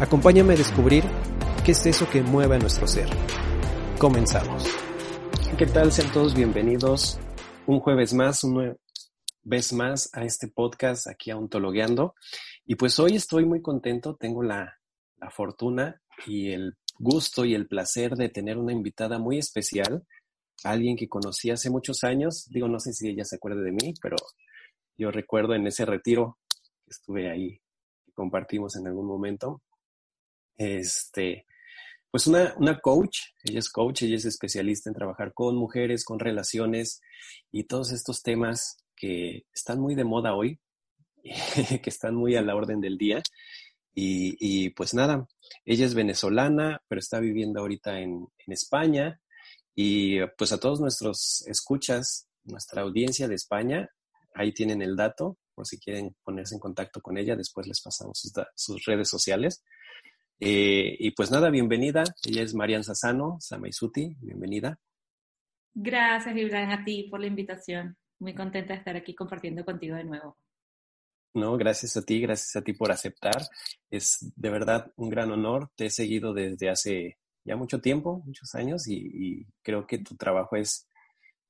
Acompáñame a descubrir qué es eso que mueve a nuestro ser. Comenzamos. ¿Qué tal? Sean todos bienvenidos un jueves más, una vez más a este podcast aquí a Ontologueando. Y pues hoy estoy muy contento, tengo la, la fortuna y el gusto y el placer de tener una invitada muy especial, alguien que conocí hace muchos años. Digo, no sé si ella se acuerda de mí, pero yo recuerdo en ese retiro que estuve ahí, que compartimos en algún momento. Este, pues una, una coach, ella es coach, ella es especialista en trabajar con mujeres, con relaciones y todos estos temas que están muy de moda hoy, que están muy a la orden del día. Y, y, pues nada, ella es venezolana, pero está viviendo ahorita en, en, España. Y pues a todos nuestros escuchas, nuestra audiencia de España, ahí tienen el dato, por si quieren ponerse en contacto con ella, después les pasamos sus, sus redes sociales. Eh, y pues nada, bienvenida. Ella es Marian Sassano, Samaisuti, bienvenida. Gracias, Ibrahim, a ti por la invitación. Muy contenta de estar aquí compartiendo contigo de nuevo. No, gracias a ti, gracias a ti por aceptar. Es de verdad un gran honor. Te he seguido desde hace ya mucho tiempo, muchos años, y, y creo que tu trabajo es,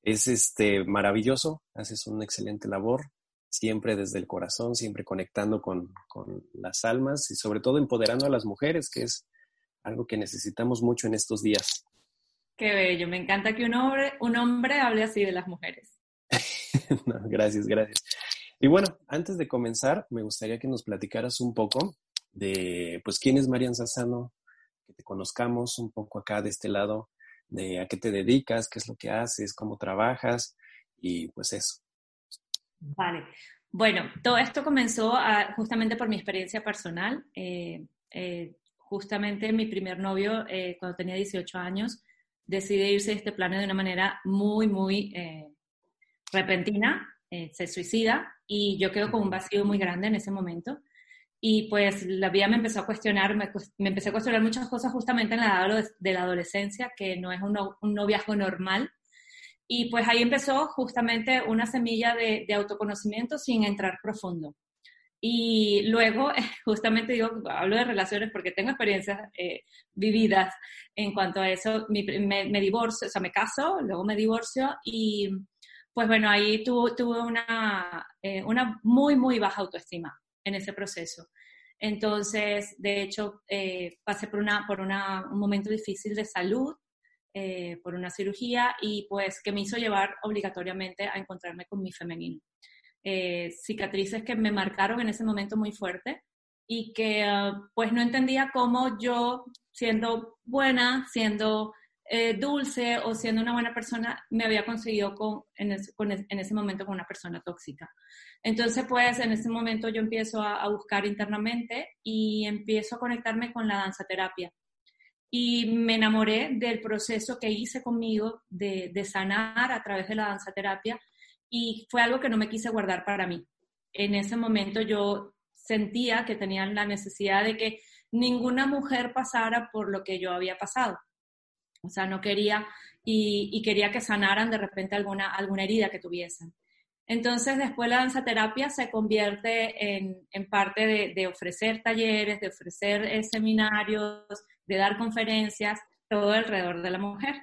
es este, maravilloso. Haces una excelente labor, siempre desde el corazón, siempre conectando con, con las almas y sobre todo empoderando a las mujeres, que es algo que necesitamos mucho en estos días. Qué bello, me encanta que un hombre, un hombre hable así de las mujeres. no, gracias, gracias. Y bueno, antes de comenzar, me gustaría que nos platicaras un poco de, pues, quién es Marian Sassano, que te conozcamos un poco acá de este lado, de a qué te dedicas, qué es lo que haces, cómo trabajas y pues eso. Vale. Bueno, todo esto comenzó a, justamente por mi experiencia personal. Eh, eh, justamente mi primer novio, eh, cuando tenía 18 años, decidió irse de este plano de una manera muy, muy repentina. se suicida y yo quedo con un vacío muy grande en ese momento. Y pues la vida me empezó a cuestionar, me, me empecé a cuestionar muchas cosas justamente en la edad de la adolescencia, que no es un, no, un noviazgo normal. Y pues ahí empezó justamente una semilla de, de, autoconocimiento sin entrar profundo. Y luego, justamente digo, hablo de relaciones porque tengo experiencias eh, vividas en cuanto a eso. Mi, me, me, divorcio, o sea, me caso, luego me divorcio y pues bueno, ahí tu, tuve una, eh, una muy, muy baja autoestima en ese proceso. Entonces, de hecho, eh, pasé por, una, por una, un momento difícil de salud, eh, por una cirugía y pues que me hizo llevar obligatoriamente a encontrarme con mi femenino. Eh, cicatrices que me marcaron en ese momento muy fuerte y que uh, pues no entendía cómo yo, siendo buena, siendo eh, dulce o siendo una buena persona, me había conseguido con, en, ese, con, en, ese, momento con una persona tóxica. Entonces, pues en ese momento yo empiezo a, a, buscar internamente y empiezo a conectarme con la danza terapia. Y me enamoré del proceso que hice conmigo de, sanar a través de la danza terapia y fue algo que no me quise guardar para mí. En ese momento yo sentía que tenía la necesidad de que ninguna mujer pasara por lo que yo había pasado. O sea, no quería y, quería que sanaran de repente alguna, alguna herida que tuviesen. Entonces, después la danza terapia se convierte en, parte de, de, ofrecer talleres, de ofrecer eh, seminarios, de dar conferencias, todo alrededor de la mujer.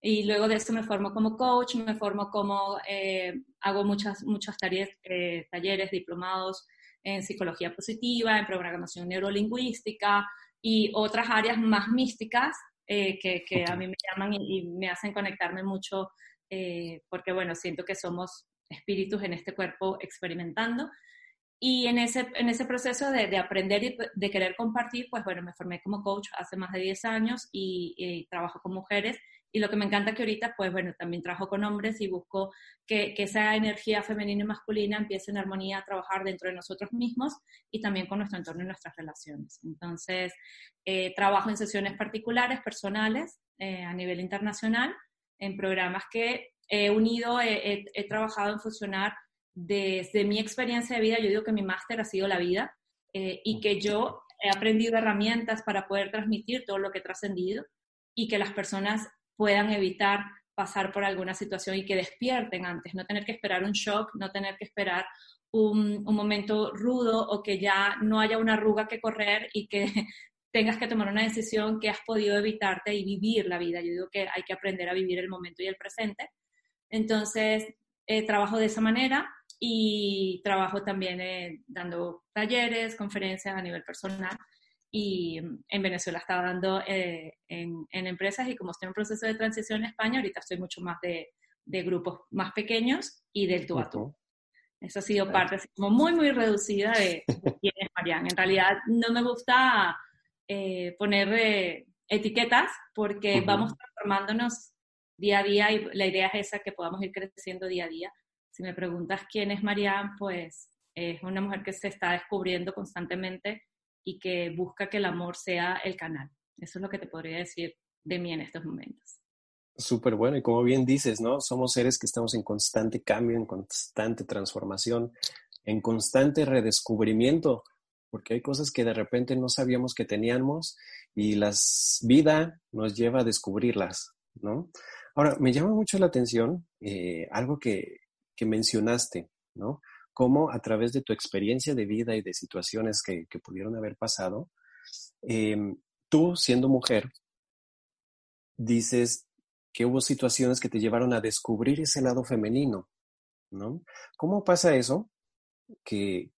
Y luego de eso me formo como coach, me formo como, eh, hago muchas, muchos talleres, eh, talleres diplomados en psicología positiva, en programación neurolingüística y otras áreas más místicas eh, que, a mí me llaman y, me hacen conectarme mucho porque, bueno, siento que somos espíritus en este cuerpo experimentando. Y en ese, en ese proceso de, aprender y de querer compartir, pues bueno, me formé como coach hace más de 10 años y, y trabajo con mujeres y lo que me encanta que ahorita, pues bueno, también trabajo con hombres y busco que, que, esa energía femenina y masculina empiece en armonía a trabajar dentro de nosotros mismos y también con nuestro entorno y nuestras relaciones. Entonces, eh, trabajo en sesiones particulares, personales, eh, a nivel internacional, en programas que he unido, he, he, trabajado en funcionar desde mi experiencia de vida. Yo digo que mi máster ha sido la vida eh, y que yo he aprendido herramientas para poder transmitir todo lo que he trascendido y que las personas puedan evitar pasar por alguna situación y que despierten antes, no tener que esperar un shock, no tener que esperar un, momento rudo o que ya no haya una arruga que correr y que tengas que tomar una decisión que has podido evitarte y vivir la vida. Yo digo que hay que aprender a vivir el momento y el presente. Entonces, eh, trabajo de esa manera y trabajo también eh, dando talleres, conferencias a nivel personal y en Venezuela estaba dando eh, en, empresas y como estoy en proceso de transición en España, ahorita estoy mucho más de, de grupos más pequeños y del tú a tú. Eso ha sido parte como muy, muy reducida de, quién es Marianne. En realidad no me gusta eh, poner eh, etiquetas porque vamos transformándonos día a día y la idea es esa, que podamos ir creciendo día a día. Si me preguntas quién es Marianne, pues es una mujer que se está descubriendo constantemente y que busca que el amor sea el canal. Eso es lo que te podría decir de mí en estos momentos. Súper bueno, y como bien dices, ¿no? Somos seres que estamos en constante cambio, en constante transformación, en constante redescubrimiento, porque hay cosas que de repente no sabíamos que teníamos y la vida nos lleva a descubrirlas, ¿no? Ahora, me llama mucho la atención eh, algo que, que mencionaste, ¿no? cómo a través de tu experiencia de vida y de situaciones que, pudieron haber pasado, em, tú siendo mujer, dices que hubo situaciones que te llevaron a descubrir ese lado femenino, ¿no? ¿Cómo pasa eso? Que,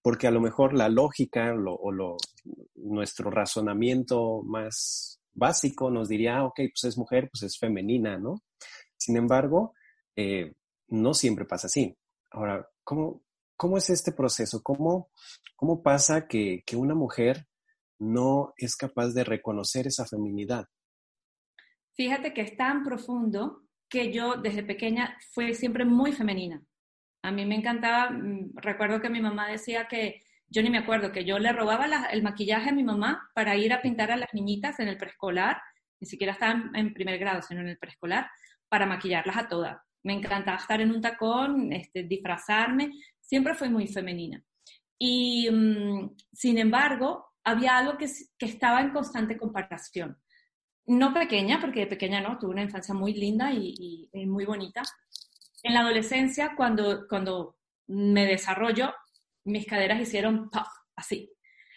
porque a lo mejor la lógica o lo, nuestro razonamiento más básico nos diría, ok, pues es mujer, pues es femenina, ¿no? Sin embargo, eh, no siempre pasa así. Ahora, ¿cómo, cómo es este proceso? ¿Cómo, cómo pasa que, que una mujer no es capaz de reconocer esa feminidad? Fíjate que es tan profundo que yo desde pequeña fui siempre muy femenina. A mí me encantaba, mm, recuerdo que mi mamá decía que, yo ni me acuerdo, que yo le robaba el maquillaje a mi mamá para ir a pintar a las niñitas en el preescolar, ni siquiera estaban en primer grado, sino en el preescolar, para maquillarlas a todas. Me encantaba estar en un tacón, este, disfrazarme, siempre fui muy femenina. Y mm, sin embargo, había algo que, que, estaba en constante comparación. No pequeña, porque de pequeña no, tuve una infancia muy linda y, muy bonita. En la adolescencia, cuando, cuando me desarrollo, mis caderas hicieron pop, así.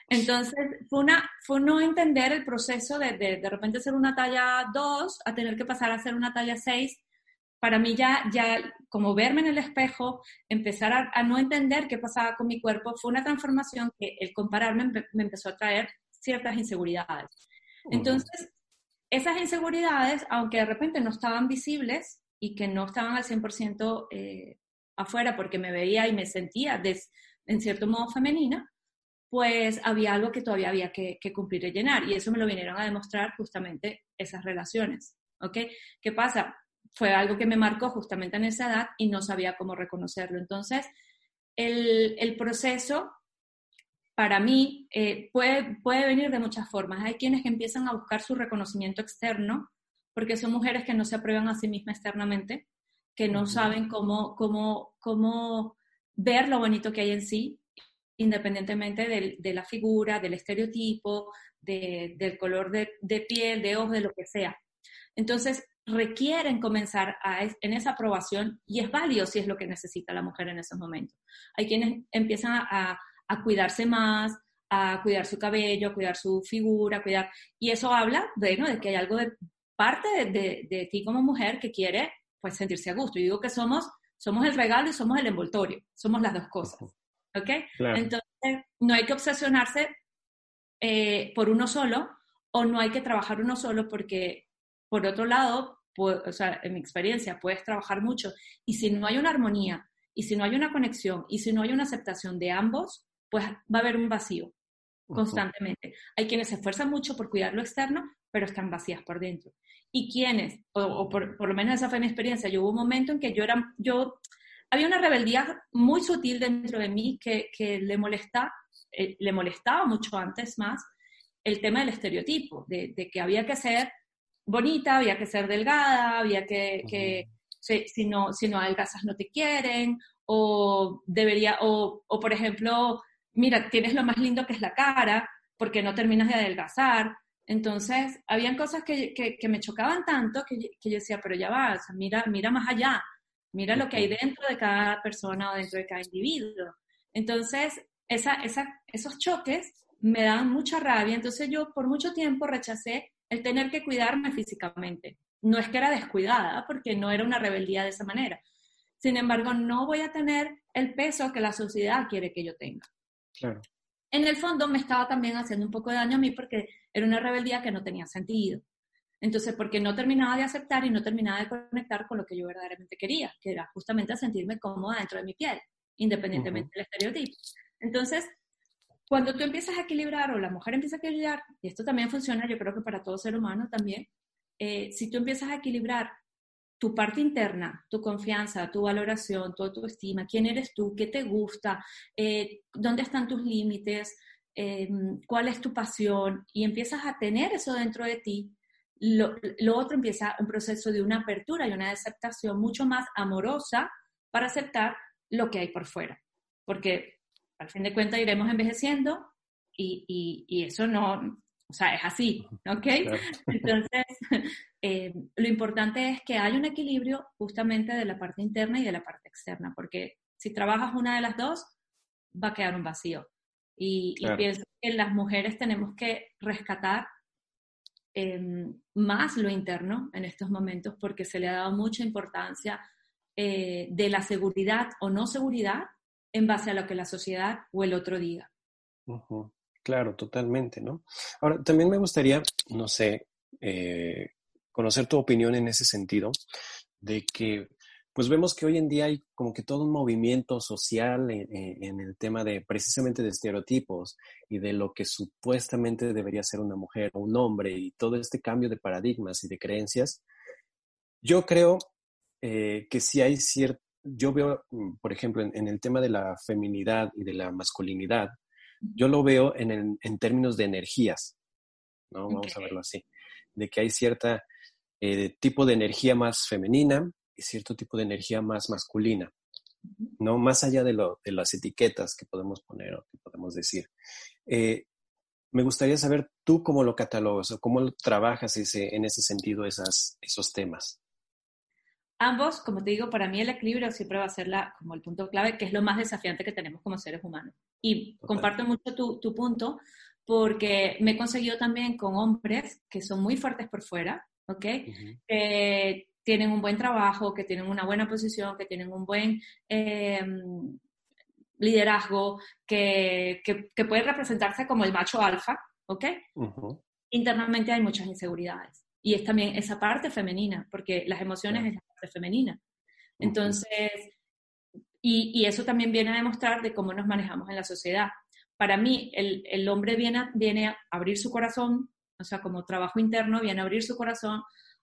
Entonces, fue, una, fue no entender el proceso de, de de repente ser una talla 2 a tener que pasar a ser una talla 6 para mí ya, ya como verme en el espejo, empezar a, no entender qué pasaba con mi cuerpo, fue una transformación que el compararme me empezó a traer ciertas inseguridades. Entonces, esas inseguridades, aunque de repente no estaban visibles y que no estaban al 100% eh, afuera porque me veía y me sentía en cierto modo femenina, pues había algo que todavía había que, que, cumplir y llenar. Y eso me lo vinieron a demostrar justamente esas relaciones. ¿Ok? ¿Qué pasa? Fue algo que me marcó justamente en esa edad y no sabía cómo reconocerlo. Entonces, el, proceso para mí eh, puede, puede venir de muchas formas. Hay quienes que empiezan a buscar su reconocimiento externo porque son mujeres que no se aprueban a sí mismas externamente, que no saben cómo, cómo, cómo ver lo bonito que hay en sí, independientemente de, la figura, del estereotipo, del color de, de, piel, de ojos, de lo que sea. Entonces, requieren comenzar en esa aprobación y es válido si es lo que necesita la mujer en esos momentos. Hay quienes empiezan a, cuidarse más, a cuidar su cabello, a cuidar su figura, a cuidar... Y eso habla, bueno, de que hay algo de parte de, ti como mujer que quiere pues sentirse a gusto. Yo digo que somos, somos el regalo y somos el envoltorio, somos las dos cosas. ¿Ok? Entonces, no hay que obsesionarse eh, por uno solo o no hay que trabajar uno solo porque, por otro lado, o sea, en mi experiencia, puedes trabajar mucho y si no hay una armonía y si no hay una conexión y si no hay una aceptación de ambos, pues va a haber un vacío constantemente. Hay quienes se esfuerzan mucho por cuidar lo externo, pero están vacías por dentro. Y quienes, o, por, lo menos esa fue mi experiencia, yo hubo un momento en que yo era, yo, había una rebeldía muy sutil dentro de mí que, que le, molesta, eh, le molestaba mucho antes más el tema del estereotipo, de, de, que había que ser bonita, había que ser delgada, había que, que si, no, si no adelgazas no te quieren, o debería, o, o por ejemplo, mira, tienes lo más lindo que es la cara, porque no terminas de adelgazar. Entonces, habían cosas que, que, me chocaban tanto que, que, yo decía, pero ya va, mira, mira más allá, mira lo que hay dentro de cada persona o dentro de cada individuo. Entonces, esa, esa, esos choques me dan mucha rabia. Entonces, yo por mucho tiempo rechacé el tener que cuidarme físicamente. No es que era descuidada, porque no era una rebeldía de esa manera. Sin embargo, no voy a tener el peso que la sociedad quiere que yo tenga. Claro. En el fondo me estaba también haciendo un poco de daño a mí porque era una rebeldía que no tenía sentido. Entonces, porque no terminaba de aceptar y no terminaba de conectar con lo que yo verdaderamente quería, que era justamente sentirme cómoda dentro de mi piel, independientemente del estereotipo. Entonces, cuando tú empiezas a equilibrar o la mujer empieza a equilibrar, y esto también funciona, yo creo que para todo ser humano también, eh, si tú empiezas a equilibrar tu parte interna, tu confianza, tu valoración, tu autoestima, quién eres tú, qué te gusta, eh, dónde están tus límites, eh, cuál es tu pasión, y empiezas a tener eso dentro de ti, lo, otro empieza un proceso de una apertura y una aceptación mucho más amorosa para aceptar lo que hay por fuera. Porque al fin de cuentas iremos envejeciendo y, y eso no, o sea, es así, ¿ok? Entonces, eh, lo importante es que haya un equilibrio justamente de la parte interna y de la parte externa, porque si trabajas una de las dos, va a quedar un vacío. Y, pienso que las mujeres tenemos que rescatar em, más lo interno en estos momentos porque se le ha dado mucha importancia eh, de la seguridad o no seguridad en base a lo que la sociedad o el otro diga. Claro, totalmente, ¿no? Ahora, también me gustaría, no sé, eh, conocer tu opinión en ese sentido, de que, pues vemos que hoy en día hay como que todo un movimiento social en, el tema de precisamente de estereotipos y de lo que supuestamente debería ser una mujer o un hombre y todo este cambio de paradigmas y de creencias. Yo creo eh, que si hay cierto, yo veo, mm, por ejemplo, en el tema de la feminidad y de la masculinidad, yo lo veo en, en términos de energías, ¿no? Vamos a verlo así, de que hay cierta eh, tipo de energía más femenina y cierto tipo de energía más masculina, ¿no? Más allá de, lo, de las etiquetas que podemos poner o que podemos decir. Eh, me gustaría saber tú cómo lo catalogas o cómo trabajas ese, en ese sentido esas, esos temas. Ambos, como te digo, para mí el equilibrio siempre va a ser la, como el punto clave, que es lo más desafiante que tenemos como seres humanos. Y comparto mucho tu, tu, punto, porque me he conseguido también con hombres que son muy fuertes por fuera, ¿ok? Que tienen un buen trabajo, que tienen una buena posición, que tienen un buen em, liderazgo, que, que, que, puede representarse como el macho alfa, ¿ok? Internamente hay muchas inseguridades. Y es también esa parte femenina, porque las emociones es la femenina. Entonces, y, y, eso también viene a demostrar de cómo nos manejamos en la sociedad. Para mí, el, el hombre viene, viene a abrir su corazón, o sea, como trabajo interno, viene a abrir su corazón,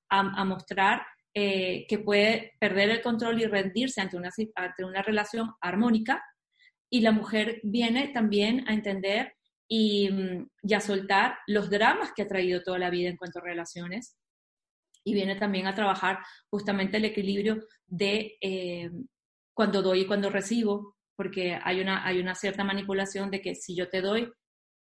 a, a mostrar eh, que puede perder el control y rendirse ante una, ante una relación armónica. Y la mujer viene también a entender y, y, a soltar los dramas que ha traído toda la vida en cuanto a relaciones. Y viene también a trabajar justamente el equilibrio de eh, cuando doy y cuando recibo, porque hay una, hay una cierta manipulación de que si yo te doy,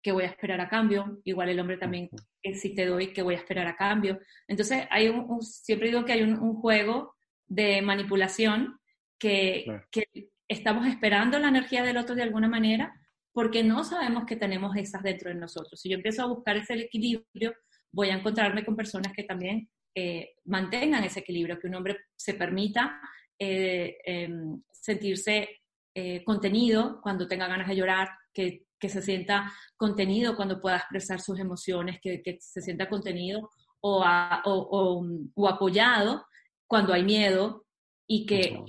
que voy a esperar a cambio, igual el hombre también, si te doy, que voy a esperar a cambio. Entonces, hay un, siempre digo que hay un, un juego de manipulación que, que estamos esperando la energía del otro de alguna manera porque no sabemos que tenemos esas dentro de nosotros. Si yo empiezo a buscar ese equilibrio, voy a encontrarme con personas que también eh, mantengan ese equilibrio, que un hombre se permita eh, em, sentirse eh, contenido cuando tenga ganas de llorar, que, que, se sienta contenido cuando pueda expresar sus emociones, que, que se sienta contenido o, o, o, apoyado cuando hay miedo y que,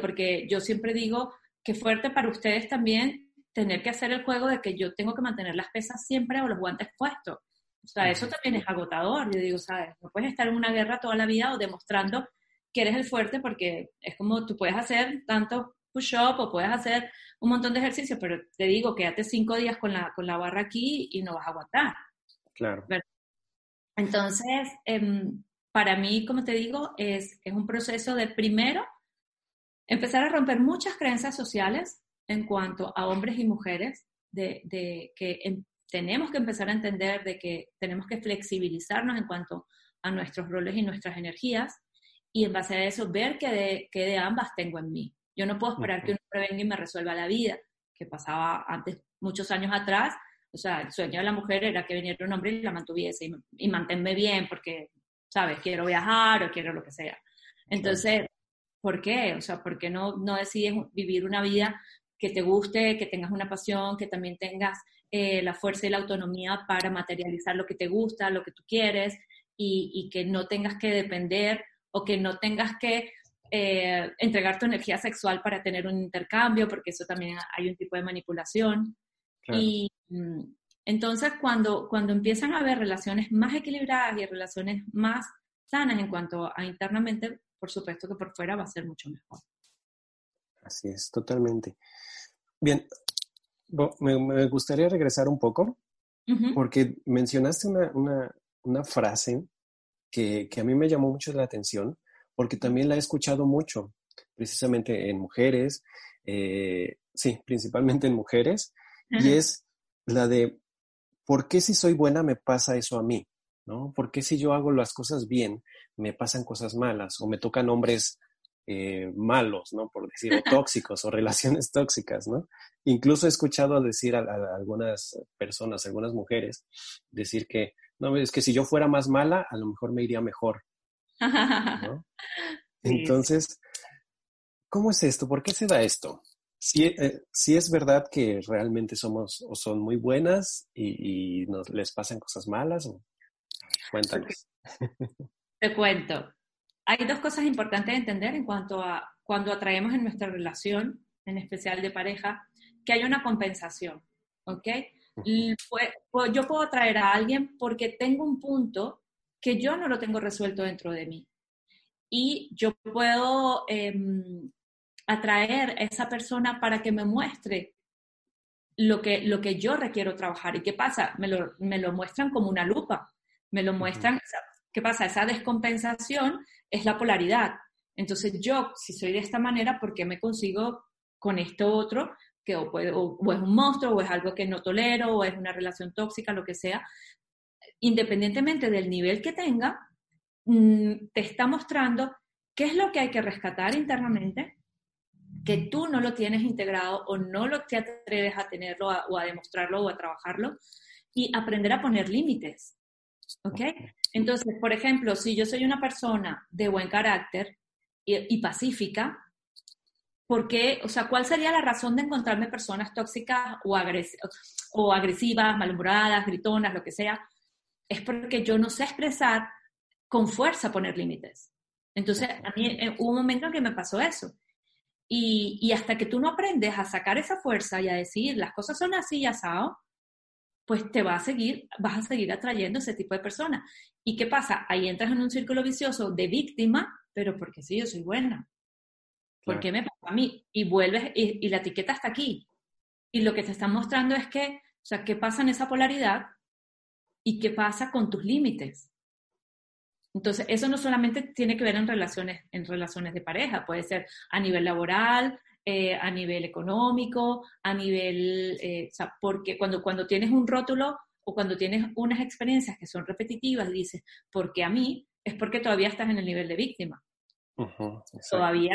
porque yo siempre digo que fuerte para ustedes también tener que hacer el juego de que yo tengo que mantener las pesas siempre o los guantes puestos. O sea, eso también es agotador. Yo digo, ¿sabes? No puedes estar en una guerra toda la vida o demostrando que eres el fuerte porque es como tú puedes hacer tanto push-up o puedes hacer un montón de ejercicios, pero te digo, quédate cinco días con la, con la barra aquí y no vas a aguantar. Claro. Entonces, em, para mí, como te digo, es, es un proceso de primero empezar a romper muchas creencias sociales en cuanto a hombres y mujeres, de, de que em, tenemos que empezar a entender de que tenemos que flexibilizarnos en cuanto a nuestros roles y nuestras energías y en base a eso ver qué de, qué de ambas tengo en mí. Yo no puedo esperar que un hombre venga y me resuelva la vida, que pasaba antes, muchos años atrás. O sea, el sueño de la mujer era que viniera un hombre y la mantuviese y, y manténme bien porque, ¿sabes? Quiero viajar o quiero lo que sea. Entonces, ¿por qué? O sea, ¿por qué no, no decides vivir una vida que te guste, que tengas una pasión, que también tengas eh, la fuerza y la autonomía para materializar lo que te gusta, lo que tú quieres y, y que no tengas que depender o que no tengas que eh, entregar tu energía sexual para tener un intercambio, porque eso también hay un tipo de manipulación. Y mm, entonces cuando, cuando empiezan a haber relaciones más equilibradas y relaciones más sanas en cuanto a internamente, por supuesto que por fuera va a ser mucho mejor. Así es, totalmente. Bien, me, gustaría regresar un poco, porque mencionaste una, una, una frase que, que, a mí me llamó mucho la atención, porque también la he escuchado mucho, precisamente en mujeres, eh, sí, principalmente en mujeres, y es la de, ¿por qué si soy buena me pasa eso a mí? ¿No? ¿Por qué si yo hago las cosas bien me pasan cosas malas o me tocan hombres eh, malos, ¿no? Por decir, o tóxicos o relaciones tóxicas, ¿no? Incluso he escuchado decir a, algunas personas, algunas mujeres, decir que, no, es que si yo fuera más mala, a lo mejor me iría mejor. Entonces, ¿cómo es esto? ¿Por qué se da esto? Si, eh, si es verdad que realmente somos o son muy buenas y, nos les pasan cosas malas, cuéntanos. Te cuento. Hay dos cosas importantes de entender en cuanto a cuando atraemos en nuestra relación, en especial de pareja, que hay una compensación, ¿ok? Pues, yo puedo atraer a alguien porque tengo un punto que yo no lo tengo resuelto dentro de mí. Y yo puedo em, atraer a esa persona para que me muestre lo que, lo que yo requiero trabajar. ¿Y qué pasa? Me lo, me lo muestran como una lupa. Me lo muestran, ¿qué pasa? Esa descompensación es la polaridad. Entonces yo, si soy de esta manera, ¿por qué me consigo con esto otro? Que o, o, es un monstruo, o es algo que no tolero, o es una relación tóxica, lo que sea. Independientemente del nivel que tenga, mm, te está mostrando qué es lo que hay que rescatar internamente, que tú no lo tienes integrado o no lo te atreves a tenerlo o a demostrarlo o a trabajarlo, y aprender a poner límites. ¿Ok? Entonces, por ejemplo, si yo soy una persona de buen carácter y, pacífica, ¿por qué? O sea, ¿cuál sería la razón de encontrarme personas tóxicas o, o agresivas, malhumoradas, gritonas, lo que sea? Es porque yo no sé expresar con fuerza poner límites. Entonces, a mí eh, hubo un momento en que me pasó eso. Y, y, hasta que tú no aprendes a sacar esa fuerza y a decir, las cosas son así y asado, pues te va a seguir, vas a seguir atrayendo ese tipo de personas. ¿Y qué pasa? Ahí entras en un círculo vicioso de víctima, pero porque sí, yo soy buena. ¿Por qué me pasa a mí? Y vuelves y, la etiqueta está aquí. Y lo que te están mostrando es que, o sea, ¿qué pasa en esa polaridad? ¿Y qué pasa con tus límites? Entonces, eso no solamente tiene que ver en relaciones, en relaciones de pareja, puede ser a nivel laboral, eh, a nivel económico, a nivel, eh, o sea, porque cuando, cuando tienes un rótulo o cuando tienes unas experiencias que son repetitivas y dices, porque a mí, es porque todavía estás en el nivel de víctima. todavía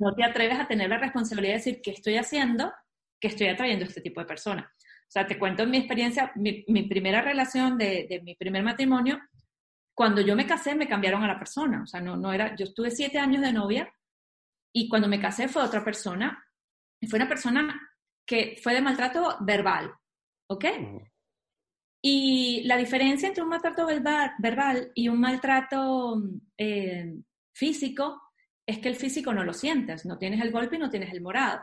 no te atreves a tener la responsabilidad de decir qué estoy haciendo, que estoy atrayendo a este tipo de personas. O sea, te cuento mi experiencia, mi, mi primera relación de, de, mi primer matrimonio, cuando yo me casé me cambiaron a la persona. O sea, no, no era, yo estuve siete años de novia y cuando me casé fue otra persona. fue una persona que fue de maltrato verbal, ¿ok? Y la diferencia entre un maltrato verbal y un maltrato eh, físico es que el físico no lo sientes, no tienes el golpe y no tienes el morado.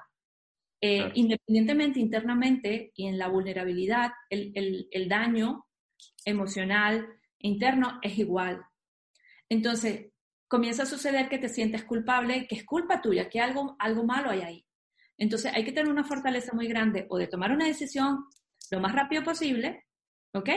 Eh, independientemente internamente y en la vulnerabilidad, el, el, daño emocional interno es igual. Entonces, comienza a suceder que te sientes culpable, que es culpa tuya, que algo, algo malo hay ahí. Entonces, hay que tener una fortaleza muy grande o de tomar una decisión lo más rápido posible, ¿ok?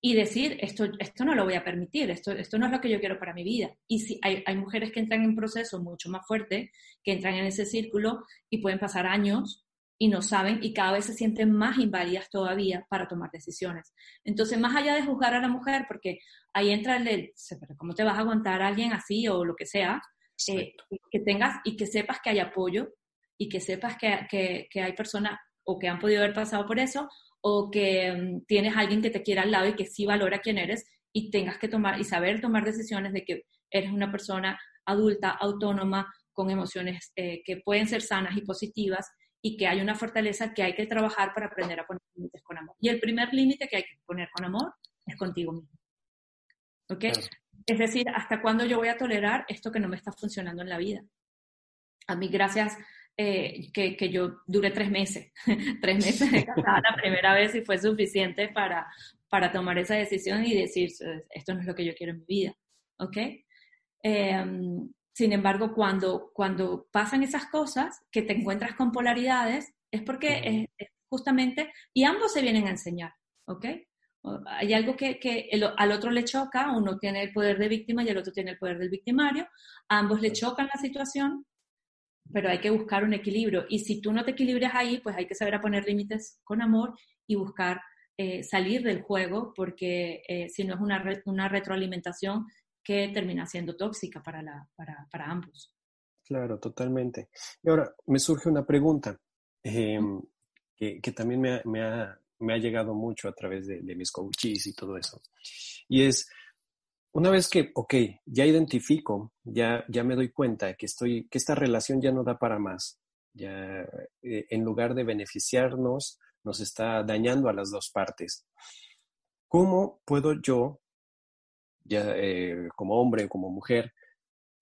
y decir, esto, esto no lo voy a permitir, esto, esto no es lo que yo quiero para mi vida. Y si hay, hay mujeres que entran en proceso mucho más fuerte, que entran en ese círculo y pueden pasar años y no saben y cada vez se sienten más inválidas todavía para tomar decisiones. Entonces, más allá de juzgar a la mujer, porque ahí entra el de, ¿cómo te vas a aguantar a alguien así o lo que sea? Eh, que tengas y que sepas que hay apoyo y que sepas que, que, que hay personas o que han podido haber pasado por eso o que mm, tienes alguien que te quiera al lado y que sí valora quién eres y tengas que tomar y saber tomar decisiones de que eres una persona adulta, autónoma, con emociones eh, que pueden ser sanas y positivas y que hay una fortaleza que hay que trabajar para aprender a poner límites con amor. Y el primer límite que hay que poner con amor es contigo mismo. ¿Ok? Es decir, ¿hasta cuándo yo voy a tolerar esto que no me está funcionando en la vida? A mí, gracias eh, que, que, yo duré tres meses, tres meses de casada la primera vez y fue suficiente para, para tomar esa decisión y decir, esto no es lo que yo quiero en mi vida, ¿ok? Em, sin embargo, cuando, cuando pasan esas cosas, que te encuentras con polaridades, es porque es, justamente, y ambos se vienen a enseñar, ¿ok? Hay algo que, que al otro le choca, uno tiene el poder de víctima y el otro tiene el poder del victimario, ambos le chocan la situación, pero hay que buscar un equilibrio. Y si tú no te equilibras ahí, pues hay que saber a poner límites con amor y buscar eh, salir del juego, porque eh, si no es una, una retroalimentación que termina siendo tóxica para, la, para, para, ambos. Claro, totalmente. Y ahora me surge una pregunta em, que, que, también me ha, me, ha, me ha, llegado mucho a través de, de mis coaches y todo eso. Y es, una vez que, ok, ya identifico, ya, ya me doy cuenta que, estoy, que esta relación ya no da para más, ya eh, en lugar de beneficiarnos, nos está dañando a las dos partes. ¿Cómo puedo yo, ya eh, como hombre o como mujer,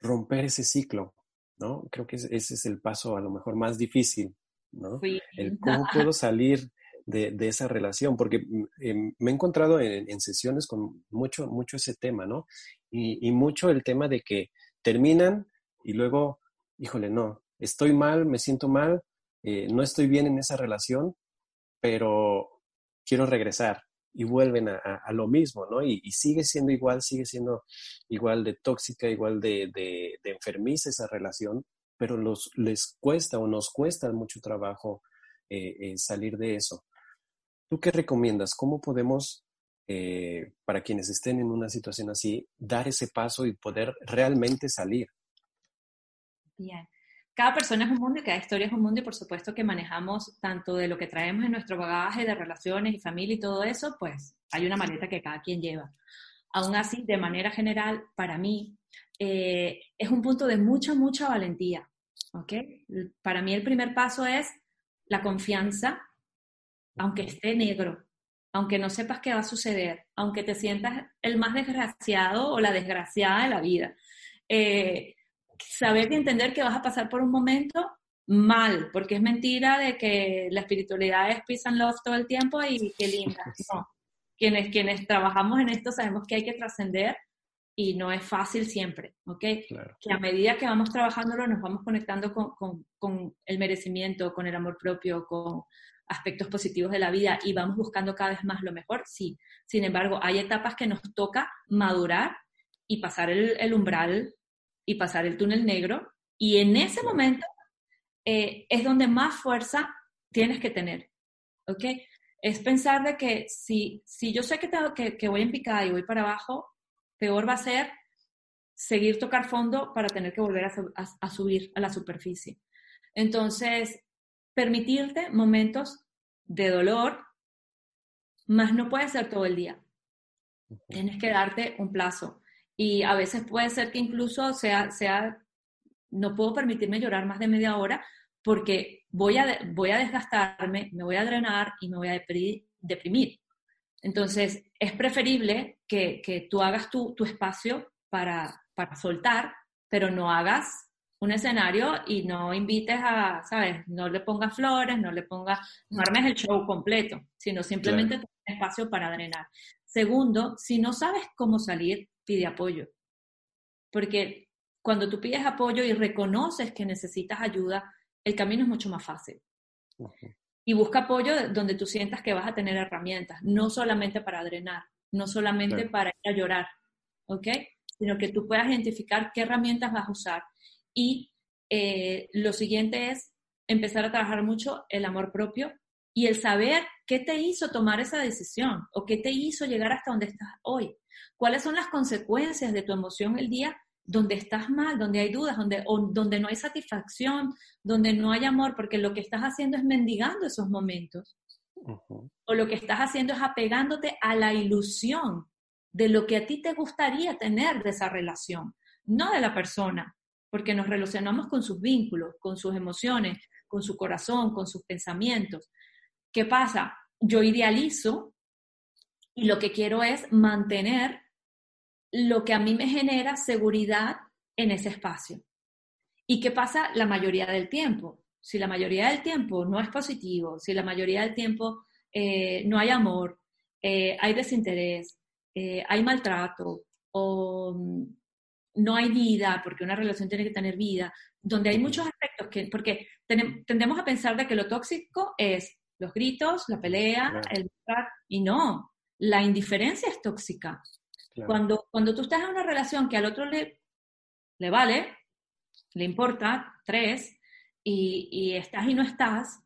romper ese ciclo? ¿no? Creo que ese es el paso a lo mejor más difícil, ¿no? El cómo puedo salir de, esa relación, porque mm, em, me he encontrado en, sesiones con mucho, mucho ese tema, ¿no? Y, mucho el tema de que terminan y luego, híjole, no, estoy mal, me siento mal, eh, no estoy bien en esa relación, pero quiero regresar y vuelven a, lo mismo, ¿no? Y, sigue siendo igual, sigue siendo igual de tóxica, igual de, de, de enfermiza esa relación, pero los, les cuesta o nos cuesta mucho trabajo eh, eh, salir de eso. ¿Tú qué recomiendas? ¿Cómo podemos, eh, para quienes estén en una situación así, dar ese paso y poder realmente salir? Bien. Cada persona es un mundo y cada historia es un mundo y por supuesto que manejamos tanto de lo que traemos en nuestro bagaje de relaciones y familia y todo eso, pues hay una maleta que cada quien lleva. Aún así, de manera general, para mí, eh, es un punto de mucha, mucha valentía. ¿ok? Para mí el primer paso es la confianza aunque esté negro, aunque no sepas qué va a suceder, aunque te sientas el más desgraciado o la desgraciada de la vida. Eh, saber y entender que vas a pasar por un momento mal, porque es mentira de que la espiritualidad es peace and love todo el tiempo y qué linda. No. Quienes, quienes trabajamos en esto sabemos que hay que trascender y no es fácil siempre, ¿ok? Que a medida que vamos trabajándolo nos vamos conectando con, con, con, el merecimiento, con el amor propio, con, aspectos positivos de la vida y vamos buscando cada vez más lo mejor, sí. Sin embargo, hay etapas que nos toca madurar y pasar el, umbral y pasar el túnel negro y en ese momento eh, es donde más fuerza tienes que tener, ¿ok? Es pensar de que si, si yo sé que, tengo, que, que voy en picada y voy para abajo, peor va a ser seguir tocar fondo para tener que volver a, a subir a la superficie. Entonces, permitirte momentos de dolor, más no puede ser todo el día. Tienes que darte un plazo. Y a veces puede ser que incluso sea, sea, no puedo permitirme llorar más de media hora, porque voy a, voy a desgastarme, me voy a drenar y me voy a deprimir. Entonces, es preferible que, que tú hagas tu, tu espacio para, para soltar, pero no hagas un escenario y no invites a, ¿sabes? No le pongas flores, no le pongas, no armes el show completo, sino simplemente claro. espacio para drenar. Segundo, si no sabes cómo salir, pide apoyo. Porque cuando tú pides apoyo y reconoces que necesitas ayuda, el camino es mucho más fácil. Uh -huh. Y busca apoyo donde tú sientas que vas a tener herramientas, no solamente para drenar, no solamente claro. para ir a llorar, ¿ok? Sino que tú puedas identificar qué herramientas vas a usar y eh, lo siguiente es empezar a trabajar mucho el amor propio y el saber qué te hizo tomar esa decisión o qué te hizo llegar hasta donde estás hoy. ¿Cuáles son las consecuencias de tu emoción el día donde estás mal, donde hay dudas, donde, o, donde no hay satisfacción, donde no hay amor? Porque lo que estás haciendo es mendigando esos momentos. Uh -huh. O lo que estás haciendo es apegándote a la ilusión de lo que a ti te gustaría tener de esa relación, no de la persona porque nos relacionamos con sus vínculos, con sus emociones, con su corazón, con sus pensamientos. ¿Qué pasa? Yo idealizo y lo que quiero es mantener lo que a mí me genera seguridad en ese espacio. ¿Y qué pasa la mayoría del tiempo? Si la mayoría del tiempo no es positivo, si la mayoría del tiempo eh, no hay amor, eh, hay desinterés, eh, hay maltrato o no hay vida, porque una relación tiene que tener vida, donde hay muchos aspectos que, porque tendemos a pensar de que lo tóxico es los gritos, la pelea, claro. el y no, la indiferencia es tóxica. Claro. Cuando, cuando tú estás en una relación que al otro le, le vale, le importa, tres, y, y estás y no estás,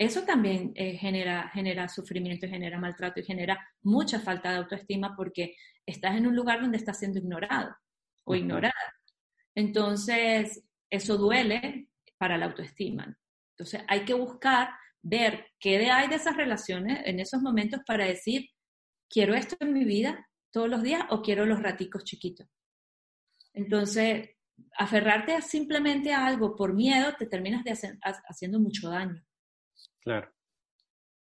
eso también eh, genera, genera sufrimiento, genera maltrato y genera mucha falta de autoestima porque estás en un lugar donde estás siendo ignorado o ignorada. Entonces, eso duele para la autoestima. Entonces, hay que buscar ver qué hay de esas relaciones en esos momentos para decir, quiero esto en mi vida todos los días o quiero los raticos chiquitos. Entonces, aferrarte simplemente a algo por miedo te terminas de hacer, haciendo mucho daño. Claro.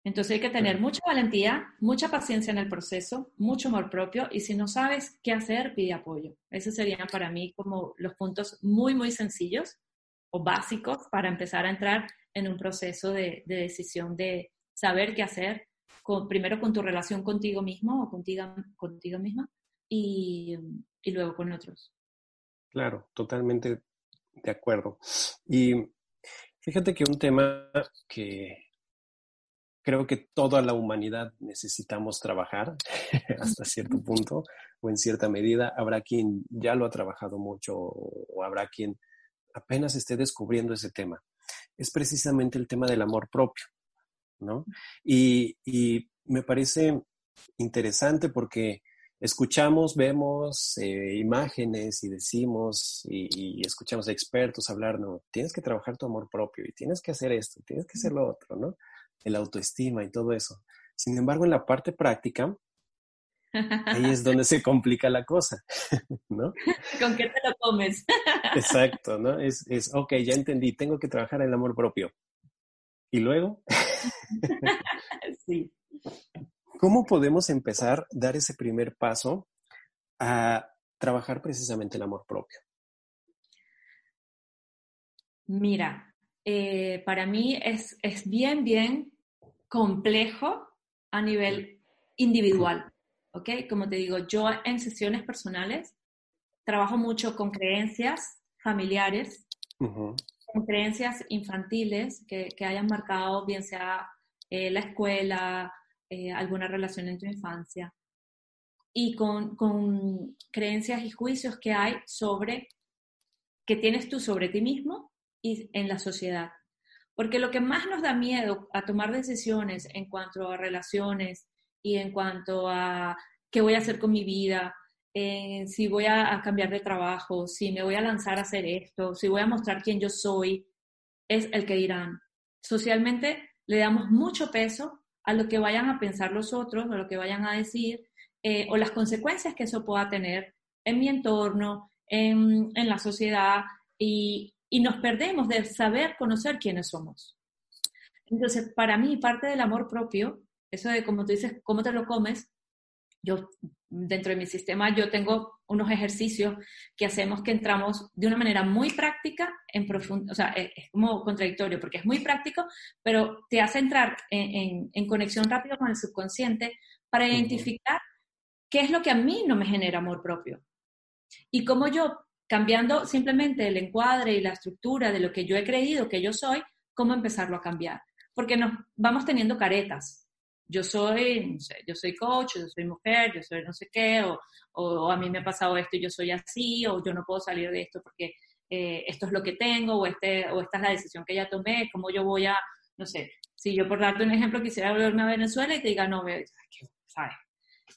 Entonces hay que tener mucha valentía, mucha paciencia en el proceso, mucho amor propio y si no sabes qué hacer, pide apoyo. Esos serían para mí como los puntos muy, muy sencillos o básicos para empezar a entrar en un proceso de, de decisión de saber qué hacer, con, primero con tu relación contigo mismo o contigo, contigo misma y, y luego con otros. Claro, totalmente de acuerdo. Y fíjate que un tema que creo que toda la humanidad necesitamos trabajar hasta cierto punto o en cierta medida. Habrá quien ya lo ha trabajado mucho o habrá quien apenas esté descubriendo ese tema. Es precisamente el tema del amor propio, ¿no? Y, y me parece interesante porque escuchamos, vemos eh, imágenes y decimos y, y, escuchamos a expertos hablar, no, tienes que trabajar tu amor propio y tienes que hacer esto, tienes que hacer lo otro, ¿no? el autoestima y todo eso. Sin embargo, en la parte práctica, ahí es donde se complica la cosa, ¿no? ¿Con qué te lo comes? Exacto, ¿no? Es, es, ok, ya entendí, tengo que trabajar el amor propio. ¿Y luego? sí. ¿Cómo podemos empezar a dar ese primer paso a trabajar precisamente el amor propio? Mira, eh, para mí es, es bien, bien complejo a nivel individual, ¿ok? Como te digo, yo en sesiones personales trabajo mucho con creencias familiares, uh -huh. Creencias infantiles que, que, hayan marcado bien sea eh, la escuela, eh, alguna relación en tu infancia, y con, con creencias y juicios que hay sobre, que tienes tú sobre ti mismo y en la sociedad. Porque lo que más nos da miedo a tomar decisiones en cuanto a relaciones y en cuanto a qué voy a hacer con mi vida, eh, si voy a, cambiar de trabajo, si me voy a lanzar a hacer esto, si voy a mostrar quién yo soy, es el que dirán. Socialmente le damos mucho peso a lo que vayan a pensar los otros, a lo que vayan a decir, eh, o las consecuencias que eso pueda tener en mi entorno, en, en la sociedad, y, y nos perdemos de saber conocer quiénes somos. Entonces, para mí, parte del amor propio, eso de como tú dices, cómo te lo comes, yo dentro de mi sistema yo tengo unos ejercicios que hacemos que entramos de una manera muy práctica en profundo, o sea, es, como contradictorio porque es muy práctico, pero te hace entrar en, en, conexión rápida con el subconsciente para identificar qué es lo que a mí no me genera amor propio. Y cómo yo, cambiando simplemente el encuadre y la estructura de lo que yo he creído que yo soy, cómo empezarlo a cambiar. Porque nos vamos teniendo caretas yo soy, no sé, yo soy coach, yo soy mujer, yo soy no sé qué, o, o, a mí me ha pasado esto y yo soy así, o yo no puedo salir de esto porque eh, esto es lo que tengo, o, este, o esta es la decisión que ya tomé, cómo yo voy a, no sé, si yo por darte un ejemplo quisiera volverme a Venezuela y te diga, no, ¿sabes?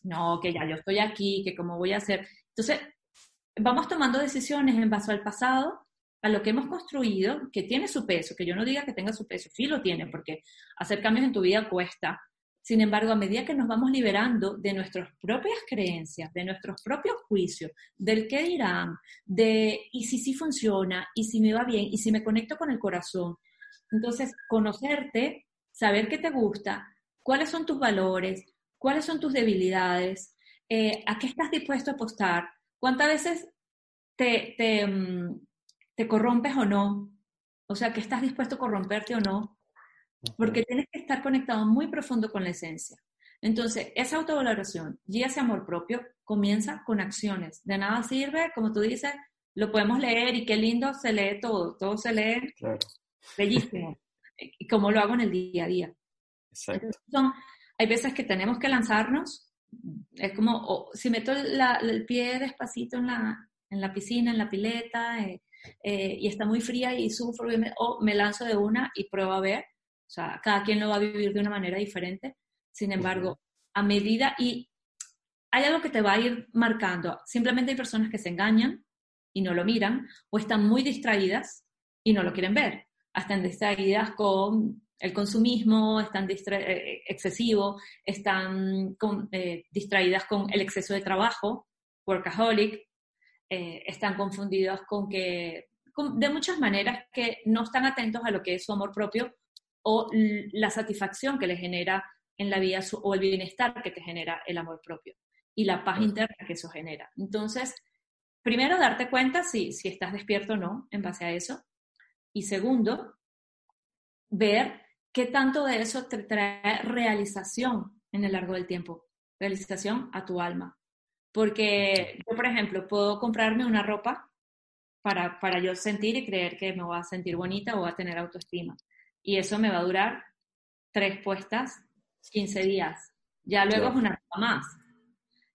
No, que ya yo estoy aquí, que cómo voy a hacer. Entonces, vamos tomando decisiones en base al pasado, a lo que hemos construido, que tiene su peso, que yo no diga que tenga su peso, sí lo tiene, porque hacer cambios en tu vida cuesta, sin embargo, a medida que nos vamos liberando de nuestras propias creencias, de nuestros propios juicios, del qué dirán, de y si sí funciona, y si me va bien, y si me conecto con el corazón, entonces conocerte, saber qué te gusta, cuáles son tus valores, cuáles son tus debilidades, eh, a qué estás dispuesto a apostar, cuántas veces te, te, mm, te corrompes o no, o sea, que estás dispuesto a corromperte o no, porque tienes que estar conectado muy profundo con la esencia. Entonces, esa autovaloración y ese amor propio comienza con acciones. De nada sirve, como tú dices, lo podemos leer y qué lindo se lee todo, todo se lee bellísimo, y como lo hago en el día a día. Exacto. hay veces que tenemos que lanzarnos, es como, si meto el pie despacito en la, en la piscina, en la pileta, eh, eh, y está muy fría y sufro, o me lanzo de una y pruebo a ver, o sea, cada quien lo va a vivir de una manera diferente. Sin embargo, a medida y hay algo que te va a ir marcando. Simplemente hay personas que se engañan y no lo miran o están muy distraídas y no lo quieren ver. Están distraídas con el consumismo, están eh, excesivo, están eh, distraídas con el exceso de trabajo, workaholic, eh, están confundidas con que, de muchas maneras que no están atentos a lo que es su amor propio o la satisfacción que le genera en la vida o el bienestar que te genera el amor propio y la paz interna que eso genera. Entonces, primero, darte cuenta si, si estás despierto o no en base a eso. Y segundo, ver qué tanto de eso te trae realización en el largo del tiempo, realización a tu alma. Porque yo, por ejemplo, puedo comprarme una ropa para, para yo sentir y creer que me voy a sentir bonita o voy a tener autoestima y eso me va a durar tres puestas, 15 días. Ya luego es una ropa más.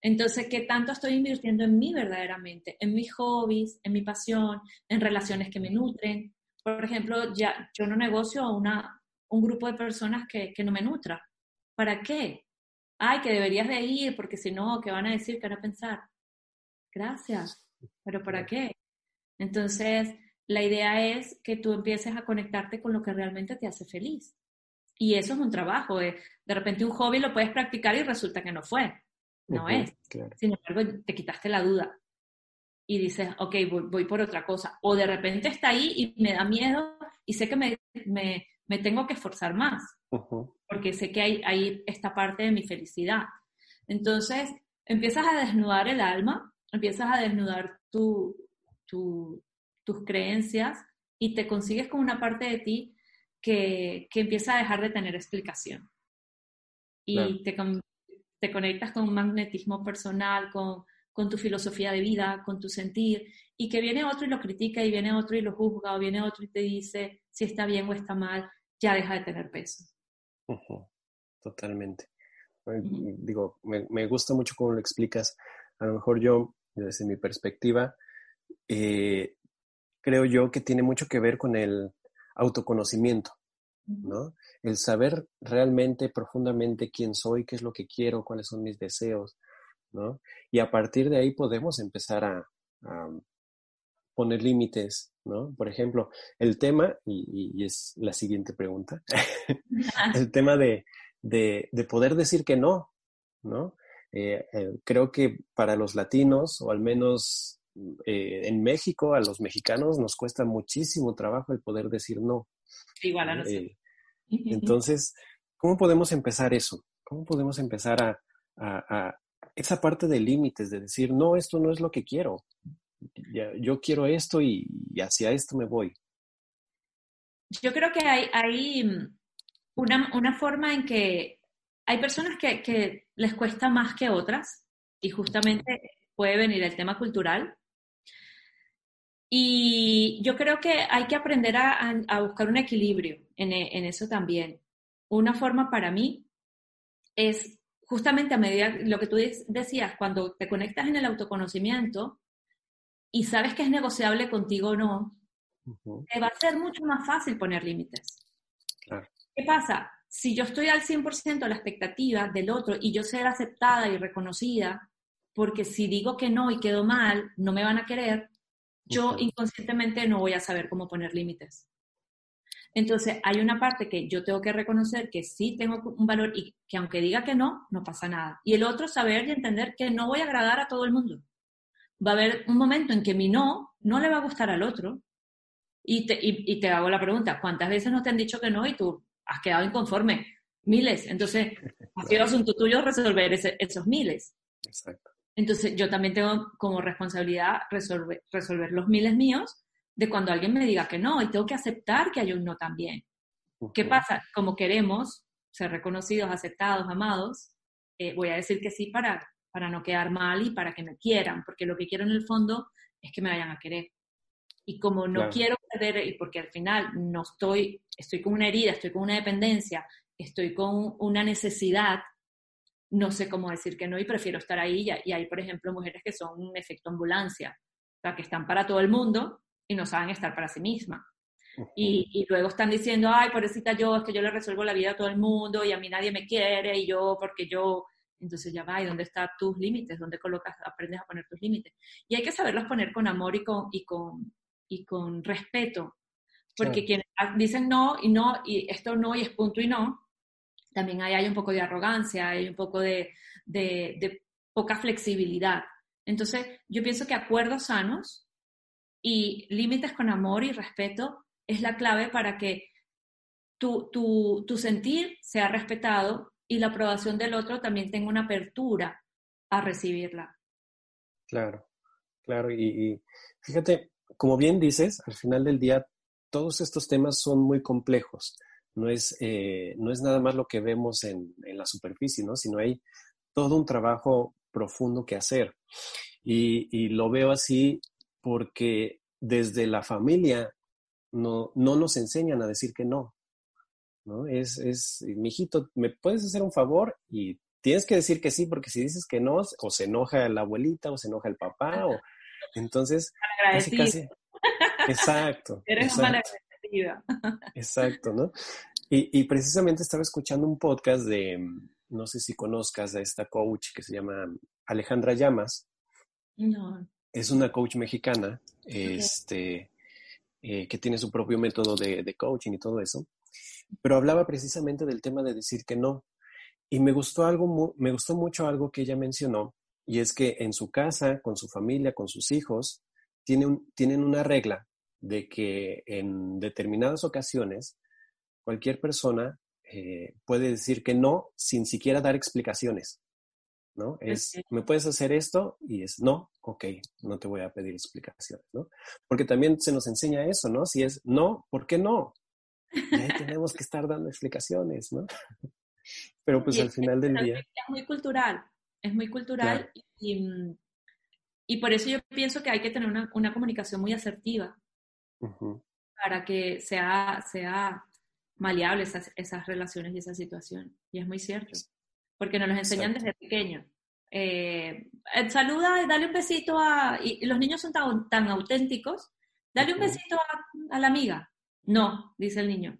Entonces, ¿qué tanto estoy invirtiendo en mí verdaderamente? En mis hobbies, en mi pasión, en relaciones que me nutren. Por ejemplo, ya, yo no negocio a una, un grupo de personas que, que no me nutra. ¿Para qué? Ay, que deberías de ir, porque si no, ¿qué van a decir? ¿Qué van a pensar? Gracias, pero ¿para qué? Entonces, la idea es que tú empieces a conectarte con lo que realmente te hace feliz. Y eso es un trabajo. De, de repente un hobby lo puedes practicar y resulta que no fue. No es. Sin embargo, te quitaste la duda y dices, ok, voy, por otra cosa. O de repente está ahí y me da miedo y sé que me, me, me tengo que esforzar más. Porque sé que hay, hay esta parte de mi felicidad. Entonces, empiezas a desnudar el alma, empiezas a desnudar tu, tu, tus creencias y te consigues con una parte de ti que, que empieza a dejar de tener explicación. Y te, te, conectas con un magnetismo personal, con, con tu filosofía de vida, con tu sentir, y que viene otro y lo critica, y viene otro y lo juzga, o viene otro y te dice si está bien o está mal, ya deja de tener peso. Totalmente. Digo, me, me, gusta mucho cómo lo explicas. A lo mejor yo, desde mi perspectiva, eh, creo yo que tiene mucho que ver con el autoconocimiento, ¿no? El saber realmente, profundamente quién soy, qué es lo que quiero, cuáles son mis deseos, ¿no? Y a partir de ahí podemos empezar a, poner límites, ¿no? Por ejemplo, el tema, y, es la siguiente pregunta, el tema de, poder decir que no, ¿no? Eh, eh, creo que para los latinos, o al menos eh, en México a los mexicanos nos cuesta muchísimo trabajo el poder decir no. Igual a nosotros. Eh, entonces, ¿cómo podemos empezar eso? ¿Cómo podemos empezar a, a, esa parte de límites, de decir, no, esto no es lo que quiero. yo quiero esto y, hacia esto me voy. Yo creo que hay, hay mm, una, una, forma en que hay personas que, que les cuesta más que otras y justamente puede venir el tema cultural. Y yo creo que hay que aprender a, a buscar un equilibrio en, en, eso también. Una forma para mí es justamente a medida, lo que tú decías, cuando te conectas en el autoconocimiento y sabes que es negociable contigo o no, te va a ser mucho más fácil poner límites. ¿Qué pasa? Si yo estoy al 100% a la expectativa del otro y yo ser aceptada y reconocida, porque si digo que no y quedo mal, no me van a querer, yo inconscientemente no voy a saber cómo poner límites. Entonces, hay una parte que yo tengo que reconocer que sí tengo un valor y que aunque diga que no, no pasa nada. Y el otro, saber y entender que no voy a agradar a todo el mundo. Va a haber un momento en que mi no no le va a gustar al otro. Y te, y, te hago la pregunta, ¿cuántas veces nos te han dicho que no y tú has quedado inconforme? Miles. Entonces, ha sido asunto tuyo resolver esos miles. Exacto. Entonces, yo también tengo como responsabilidad resolver, resolver los miles míos de cuando alguien me diga que no y tengo que aceptar que hay un no también. ¿Qué pasa? Como queremos ser reconocidos, aceptados, amados, eh, voy a decir que sí para, para no quedar mal y para que me quieran, porque lo que quiero en el fondo es que me vayan a querer. Y como no quiero perder, y porque al final no estoy, estoy con una herida, estoy con una dependencia, estoy con una necesidad no sé cómo decir que no y prefiero estar ahí. Y hay, por ejemplo, mujeres que son un efecto ambulancia, o sea, que están para todo el mundo y no saben estar para sí mismas. Y, luego están diciendo, ay, pobrecita yo, es que yo le resuelvo la vida a todo el mundo y a mí nadie me quiere y yo, porque yo... Entonces ya va, ¿y dónde están tus límites? ¿Dónde colocas, aprendes a poner tus límites? Y hay que saberlos poner con amor y con, y con, y con respeto. Porque quienes dicen no y no, y esto no y es punto y no, también ahí hay un poco de arrogancia, hay un poco de, poca flexibilidad. Entonces, yo pienso que acuerdos sanos y límites con amor y respeto es la clave para que tu, tu, sentir sea respetado y la aprobación del otro también tenga una apertura a recibirla. Claro, claro. y, fíjate, como bien dices, al final del día, todos estos temas son muy complejos no es, eh, no es nada más lo que vemos en, la superficie, ¿no? sino hay todo un trabajo profundo que hacer. Y, lo veo así porque desde la familia no, no nos enseñan a decir que no. ¿no? Es, es, mijito, ¿me puedes hacer un favor? Y tienes que decir que sí, porque si dices que no, o se enoja la abuelita, o se enoja el papá, o entonces casi, casi. Exacto. Eres exacto. Exacto, ¿no? Y, precisamente estaba escuchando un podcast de, no sé si conozcas a esta coach que se llama Alejandra Llamas. No. Es una coach mexicana, este, eh, que tiene su propio método de, de, coaching y todo eso. Pero hablaba precisamente del tema de decir que no. Y me gustó algo, me gustó mucho algo que ella mencionó, y es que en su casa, con su familia, con sus hijos, tienen, tienen una regla de que en determinadas ocasiones cualquier persona eh, puede decir que no sin siquiera dar explicaciones. ¿no? Es, ¿me puedes hacer esto? Y es, no, ok, no te voy a pedir explicaciones, ¿no? Porque también se nos enseña eso, ¿no? Si es no, ¿por qué no? Y ahí tenemos que estar dando explicaciones, ¿no? Pero pues al final del día... Es muy cultural, es muy cultural y, y, por eso yo pienso que hay que tener una, una comunicación muy asertiva para que sea, sea maleable esas, esas relaciones y esa situación. Y es muy cierto, porque nos los enseñan desde pequeños. Eh, eh, saluda, dale un besito a... Y, los niños son tan, tan auténticos. Dale un besito a, la amiga. No, dice el niño.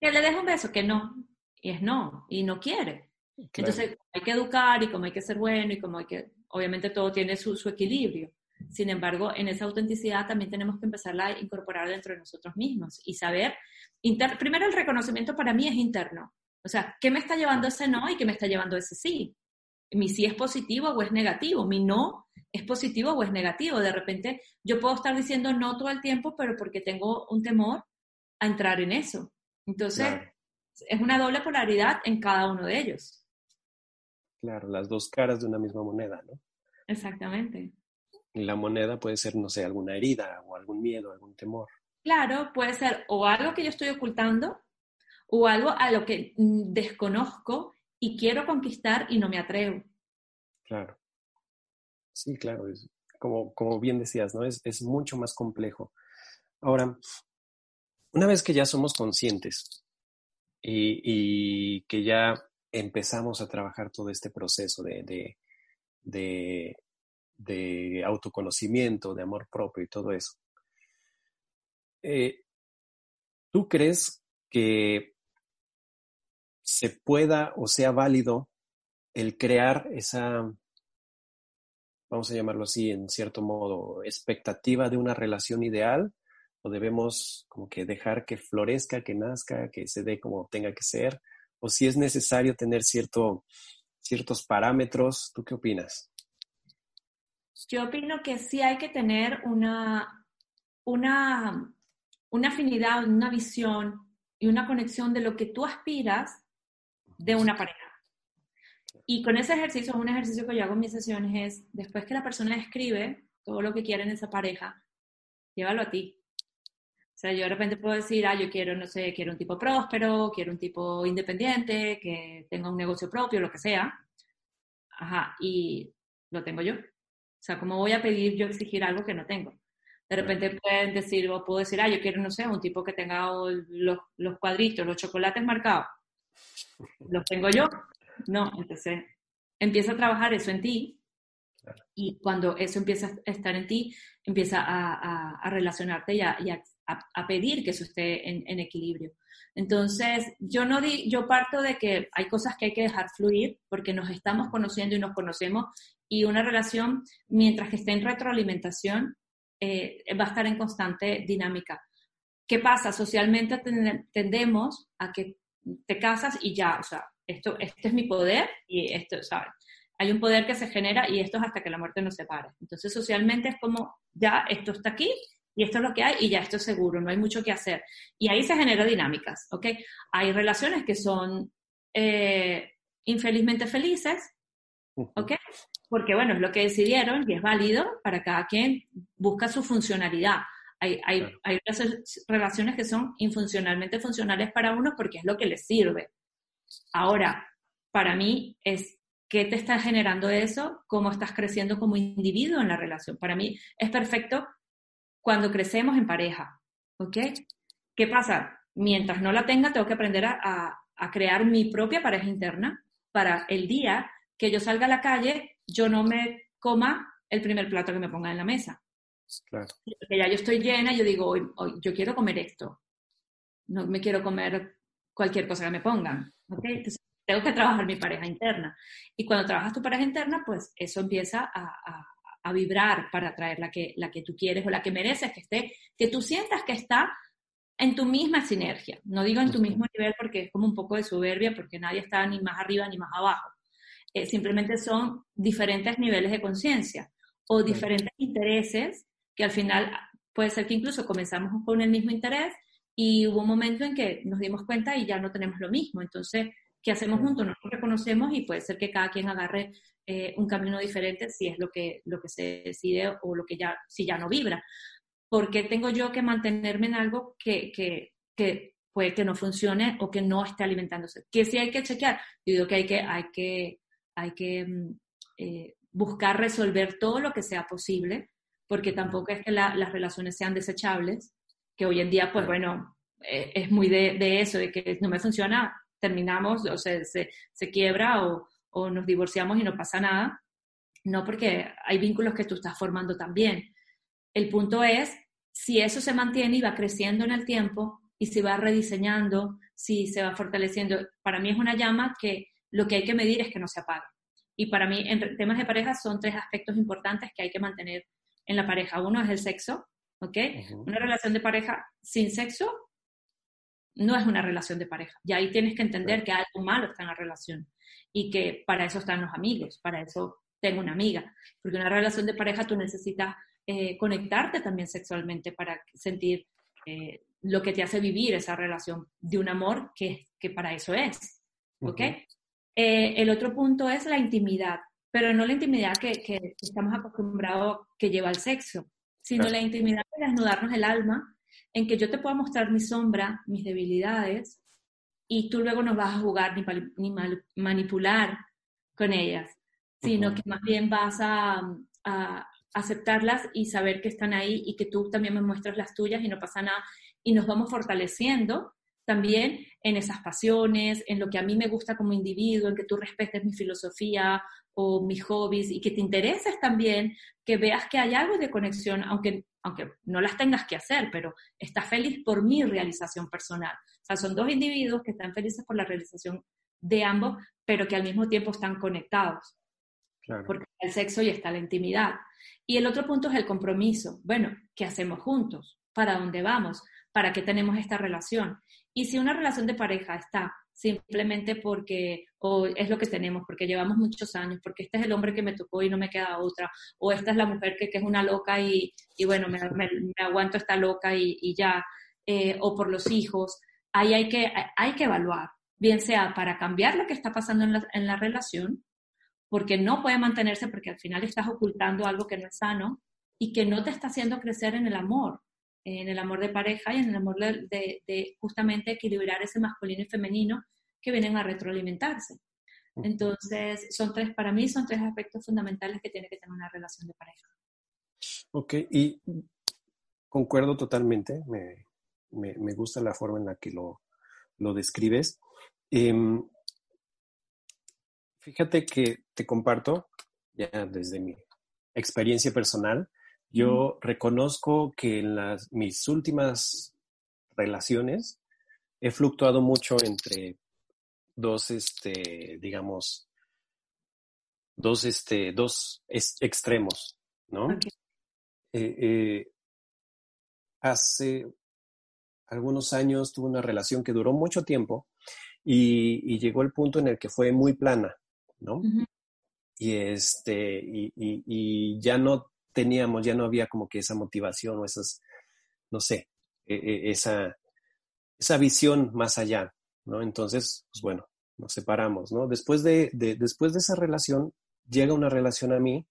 Que le deje un beso, que no. Y es no, y no quiere. Entonces hay que educar y como hay que ser bueno y como hay que, obviamente todo tiene su, su equilibrio. Sin embargo, en esa autenticidad también tenemos que empezarla a incorporar dentro de nosotros mismos y saber, primero el reconocimiento para mí es interno. O sea, ¿qué me está llevando ese no y qué me está llevando ese sí? mi sí es positivo o es negativo, mi no es positivo o es negativo. De repente yo puedo estar diciendo no todo el tiempo, pero porque tengo un temor a entrar en eso. Entonces, es una doble polaridad en cada uno de ellos. Claro, las dos caras de una misma moneda, ¿no? Exactamente. La moneda puede ser, no sé, alguna herida o algún miedo, algún temor. Claro, puede ser o algo que yo estoy ocultando o algo a lo que desconozco y quiero conquistar y no me atrevo. Claro. Sí, claro. como, como bien decías, ¿no? Es, es mucho más complejo. Ahora, una vez que ya somos conscientes y, que ya empezamos a trabajar todo este proceso de, de, autoconocimiento, de amor propio y todo eso, eh, ¿tú crees que se pueda o sea válido el crear esa, vamos a llamarlo así, en cierto modo, expectativa de una relación ideal? o debemos como que dejar que florezca, que nazca, que se dé como tenga que ser, o si es necesario tener cierto, ciertos parámetros. ¿Tú qué opinas? Yo opino que sí hay que tener una, una, una afinidad, una visión y una conexión de lo que tú aspiras de una pareja. Y con ese ejercicio, un ejercicio que yo hago en mis sesiones es, después que la persona escribe todo lo que quiere en esa pareja, llévalo a ti. O sea, yo de repente puedo decir, ah, yo quiero, no sé, quiero un tipo próspero, quiero un tipo independiente, que tenga un negocio propio, lo que sea. Ajá, y lo tengo yo. O sea, ¿cómo voy a pedir yo exigir algo que no tengo? De repente pueden decir, o puedo decir, ah, yo quiero, no sé, un tipo que tenga los, los cuadritos, los chocolates marcados. ¿Los tengo yo? No, entonces empieza a trabajar eso en ti y cuando eso empieza a estar en ti, empieza a, a, relacionarte y, a, a, pedir que eso esté en, equilibrio. Entonces, yo, no di, yo parto de que hay cosas que hay que dejar fluir porque nos estamos conociendo y nos conocemos y una relación, mientras que esté en retroalimentación, eh, va a estar en constante dinámica. ¿Qué pasa? Socialmente tendemos a que te casas y ya, o sea, esto, este es mi poder y esto, ¿sabes? Hay un poder que se genera y esto es hasta que la muerte nos separe. Entonces, socialmente es como, ya, esto está aquí y esto es lo que hay y ya esto es seguro, no hay mucho que hacer. Y ahí se generan dinámicas, ¿ok? Hay relaciones que son eh, infelizmente felices, ¿ok? Porque, bueno, es lo que decidieron y es válido para cada quien busca su funcionalidad. Hay, hay, hay relaciones que son infuncionalmente funcionales para uno porque es lo que les sirve. Ahora, para mí es qué te está generando eso, cómo estás creciendo como individuo en la relación. Para mí es perfecto cuando crecemos en pareja, ¿ok? ¿Qué pasa? Mientras no la tenga, tengo que aprender a, crear mi propia pareja interna para el día que yo salga a la calle, yo no me coma el primer plato que me ponga en la mesa. Claro. Porque ya yo estoy llena, yo digo, hoy, yo quiero comer esto. No me quiero comer cualquier cosa que me pongan. ¿okay? Entonces, tengo que trabajar mi pareja interna. Y cuando trabajas tu pareja interna, pues eso empieza a, a vibrar para atraer la que, la que tú quieres o la que mereces que esté, que tú sientas que está en tu misma sinergia. No digo en tu mismo nivel porque es como un poco de soberbia, porque nadie está ni más arriba ni más abajo. Eh, simplemente son diferentes niveles de conciencia o diferentes intereses que al final puede ser que incluso comenzamos con el mismo interés y hubo un momento en que nos dimos cuenta y ya no tenemos lo mismo. Entonces, ¿qué hacemos juntos? Nos reconocemos y puede ser que cada quien agarre eh, un camino diferente si es lo que, lo que se decide o lo que ya, si ya no vibra. ¿Por qué tengo yo que mantenerme en algo que, que, que puede que no funcione o que no esté alimentándose? Que sí hay que chequear. Yo digo que hay que, hay que, hay que mm, eh, buscar resolver todo lo que sea posible, porque tampoco es que las relaciones sean desechables, que hoy en día, pues bueno, eh, es muy de, de, eso, de que no me funciona, terminamos, o se, se quiebra o, o nos divorciamos y no pasa nada. No, porque hay vínculos que tú estás formando también. El punto es si eso se mantiene y va creciendo en el tiempo y se va rediseñando, si se va fortaleciendo. Para mí es una llama que lo que hay que medir es que no se apague. Y para mí, en temas de pareja, son tres aspectos importantes que hay que mantener en la pareja. Uno es el sexo, ¿ok? Una relación de pareja sin sexo no es una relación de pareja. Y ahí tienes que entender que algo malo está en la relación. y que para eso están los amigos, para eso tengo una amiga, porque una relación de pareja tú necesitas eh, conectarte también sexualmente para sentir eh, lo que te hace vivir esa relación de un amor que, que para eso es. ¿Ok? Eh, el otro punto es la intimidad, pero no la intimidad que, que estamos acostumbrados que lleva al sexo, sino la intimidad de desnudarnos el alma, en que yo te pueda mostrar mi sombra, mis debilidades, y tú luego no vas a jugar ni, ni manipular con ellas, sino que más bien vas a, a, aceptarlas y saber que están ahí y que tú también me muestras las tuyas y no pasa nada. Y nos vamos fortaleciendo también en esas pasiones, en lo que a mí me gusta como individuo, en que tú respetes mi filosofía o mis hobbies y que te intereses también, que veas que hay algo de conexión, aunque, aunque no las tengas que hacer, pero estás feliz por mi realización personal. O sea, son dos individuos que están felices por la realización de ambos, pero que al mismo tiempo están conectados. Porque está el sexo y está la intimidad. Y el otro punto es el compromiso. Bueno, ¿qué hacemos juntos? ¿Para dónde vamos? ¿Para qué tenemos esta relación? Y si una relación de pareja está simplemente porque o es lo que tenemos, porque llevamos muchos años, porque este es el hombre que me tocó y no me queda otra, o esta es la mujer que, que es una loca y, y bueno, me, aguanto esta loca y, y ya, eh, o por los hijos, ahí hay que, hay que evaluar, bien sea para cambiar lo que está pasando en la, en la relación, porque no puede mantenerse porque al final estás ocultando algo que no es sano y que no te está haciendo crecer en el amor, en el amor de pareja y en el amor de, justamente equilibrar ese masculino y femenino que vienen a retroalimentarse. Entonces, son tres, para mí son tres aspectos fundamentales que tiene que tener una relación de pareja. Ok, y concuerdo totalmente, me, me, gusta la forma en la que lo, lo describes. Em, Fíjate que te comparto, ya desde mi experiencia personal, yo reconozco que en las, mis últimas relaciones he fluctuado mucho entre dos, este, digamos, dos, este, dos extremos, ¿no? Eh, eh, hace algunos años tuve una relación que duró mucho tiempo y, llegó el punto en el que fue muy plana. ¿no? Y este, y, ya no teníamos, ya no había como que esa motivación o esas, no sé, e, e, esa, esa visión más allá, ¿no? Entonces, pues bueno, nos separamos, ¿no? Después de, después de esa relación, llega una relación a mí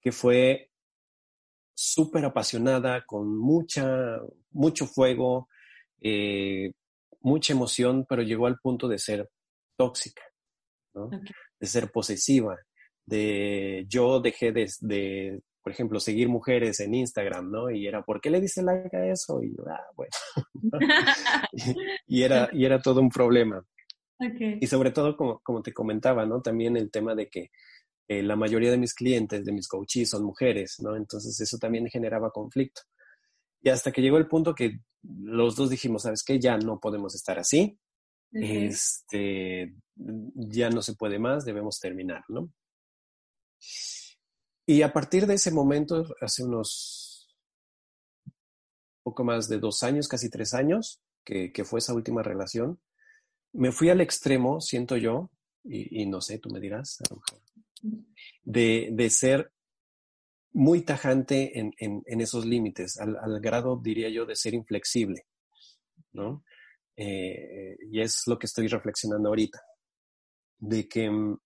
que fue súper apasionada, con mucha, mucho fuego, eh, mucha emoción, pero llegó al punto de ser tóxica, ¿no? de ser posesiva, de yo dejé de, por ejemplo, seguir mujeres en Instagram, ¿no? Y era, ¿por qué le dice like a eso? Y yo, ah, bueno. y, era, y era todo un problema. Y sobre todo, como, como te comentaba, ¿no? También el tema de que eh, la mayoría de mis clientes, de mis coaches, son mujeres, ¿no? Entonces eso también generaba conflicto. Y hasta que llegó el punto que los dos dijimos, ¿sabes qué? Ya no podemos estar así este, ya no se puede más, debemos terminar, ¿no? Y a partir de ese momento, hace unos poco más de dos años, casi tres años, que, fue esa última relación, me fui al extremo, siento yo, y, no sé, tú me dirás, de, de ser muy tajante en, en, esos límites, al, al, grado, diría yo, de ser inflexible, ¿no? Eh, y es lo que estoy reflexionando ahorita, de que mm,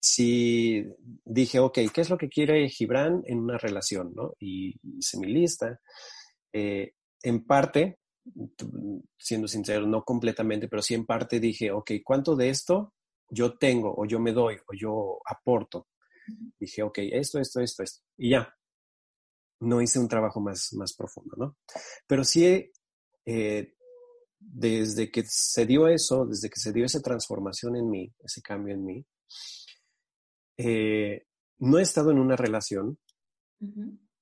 si dije, ok, ¿qué es lo que quiere Gibran en una relación? ¿no? Y hice mi lista. Eh, en parte, siendo sincero, no completamente, pero sí en parte dije, ok, ¿cuánto de esto yo tengo o yo me doy o yo aporto? Dije, ok, esto, esto, esto, esto. Y ya. No hice un trabajo más, más profundo, ¿no? Pero sí eh, desde que se dio eso, desde que se dio esa transformación en mí, ese cambio en mí, eh, no he estado en una relación.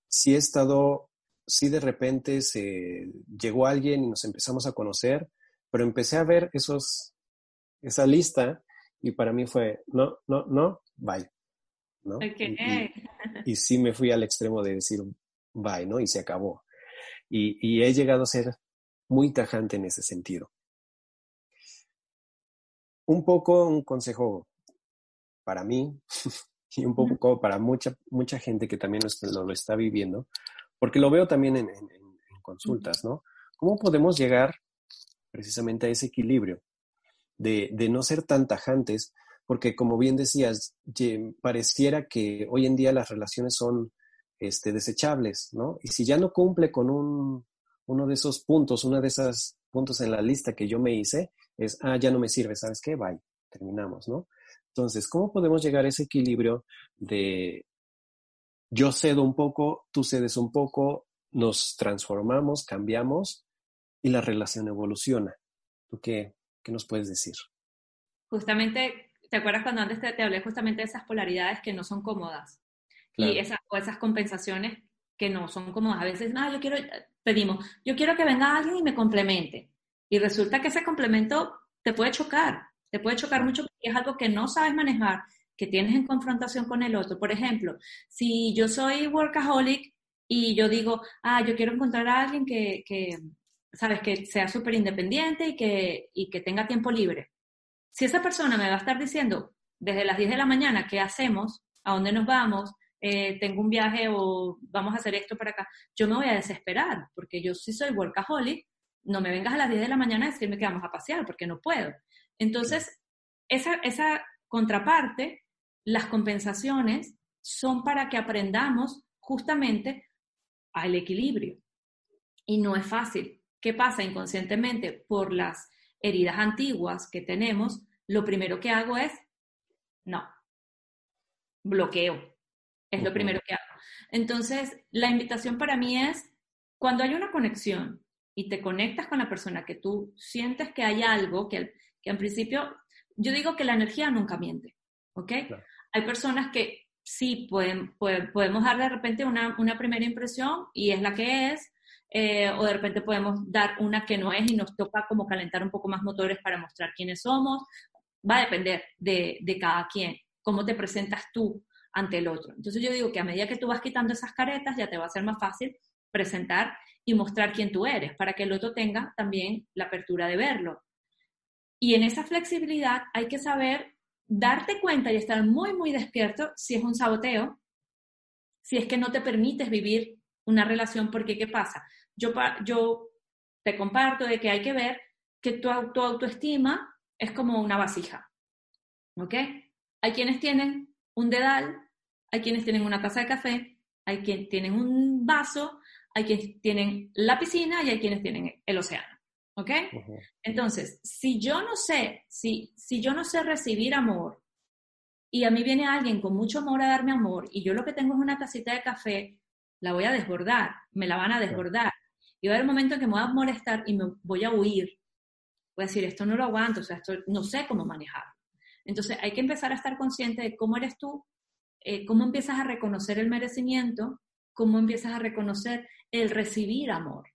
Sí he estado, sí de repente se llegó alguien y nos empezamos a conocer, pero empecé a ver esos, esa lista y para mí fue, no, no, no, bye. ¿no? Y, sí me fui al extremo de decir, bye, ¿no? Y se acabó. Y, y he llegado a ser muy tajante en ese sentido. un poco un consejo para mí y un poco para mucha, mucha gente que también lo, lo, está viviendo, porque lo veo también en, consultas, ¿no? ¿Cómo podemos llegar precisamente a ese equilibrio de, de no ser tan tajantes? Porque como bien decías, pareciera que hoy en día las relaciones son este, desechables, ¿no? Y si ya no cumple con un, uno de esos puntos, uno de esos puntos en la lista que yo me hice, es, ah, ya no me sirve, ¿sabes qué? Bye, terminamos, ¿no? Entonces, ¿cómo podemos llegar a ese equilibrio de yo cedo un poco, tú cedes un poco, nos transformamos, cambiamos y la relación evoluciona? ¿Tú qué, qué nos puedes decir? Justamente, ¿te acuerdas cuando antes te, te hablé justamente de esas polaridades que no son cómodas? Y esas, o esas compensaciones que no son cómodas. A veces, no, yo quiero, pedimos, yo quiero que venga alguien y me complemente. Y resulta que ese complemento te puede chocar, te puede chocar mucho porque es algo que no sabes manejar, que tienes en confrontación con el otro. Por ejemplo, si yo soy workaholic y yo digo, ah, yo quiero encontrar a alguien que, que sabes, que sea súper independiente y que, y que tenga tiempo libre. Si esa persona me va a estar diciendo desde las 10 de la mañana qué hacemos, a dónde nos vamos, eh, tengo un viaje o vamos a hacer esto para acá, yo me voy a desesperar, porque yo sí soy workaholic, no me vengas a las 10 de la mañana a decirme que vamos a pasear, porque no puedo. Entonces, esa, esa contraparte, las compensaciones, son para que aprendamos justamente al equilibrio. Y no es fácil. ¿Qué pasa inconscientemente? Por las heridas antiguas que tenemos, lo primero que hago es, no, bloqueo. Es lo primero que hago. Entonces, la invitación para mí es, cuando hay una conexión y te conectas con la persona que tú sientes que hay algo, que, que en principio, yo digo que la energía nunca miente, ¿ok? Hay personas que sí pueden, podemos dar de repente una, una, primera impresión y es la que es, eh, o de repente podemos dar una que no es y nos toca como calentar un poco más motores para mostrar quiénes somos. Va a depender de, de cada quien, cómo te presentas tú ante el otro. Entonces yo digo que a medida que tú vas quitando esas caretas, ya te va a ser más fácil presentar y mostrar quién tú eres, para que el otro tenga también la apertura de verlo. Y en esa flexibilidad hay que saber darte cuenta y estar muy, muy despierto si es un saboteo, si es que no te permites vivir una relación, porque ¿qué pasa? Yo, te comparto de que hay que ver que tu, tu autoestima es como una vasija, ¿ok? Hay quienes tienen un dedal hay quienes tienen una taza de café, hay quienes tienen un vaso, hay quienes tienen la piscina y hay quienes tienen el océano. ¿Ok? Entonces, si yo no sé, si, si yo no sé recibir amor y a mí viene alguien con mucho amor a darme amor y yo lo que tengo es una tacita de café, la voy a desbordar, me la van a desbordar. Y va a haber un momento en que me voy a molestar y me voy a huir. Voy a decir, esto no lo aguanto, o sea, esto no sé cómo manejar. Entonces hay que empezar a estar consciente de cómo eres tú eh, cómo empiezas a reconocer el merecimiento, cómo empiezas a reconocer el recibir amor.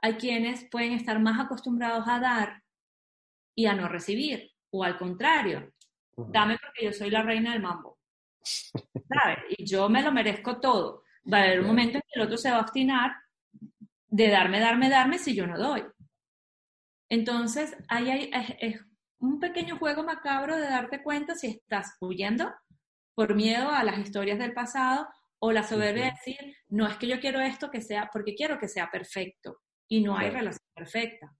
Hay quienes pueden estar más acostumbrados a dar y a no recibir, o al contrario, dame porque yo soy la reina del mambo. ¿Sabes? Y yo me lo merezco todo. Va a haber un momento en que el otro se va a obstinar de darme, darme, darme si yo no doy. Entonces, ahí hay, es un pequeño juego macabro de darte cuenta si estás huyendo por miedo a las historias del pasado o la soberbia de decir, no es que yo quiero esto que sea, porque quiero que sea perfecto. Y no hay relación perfecta.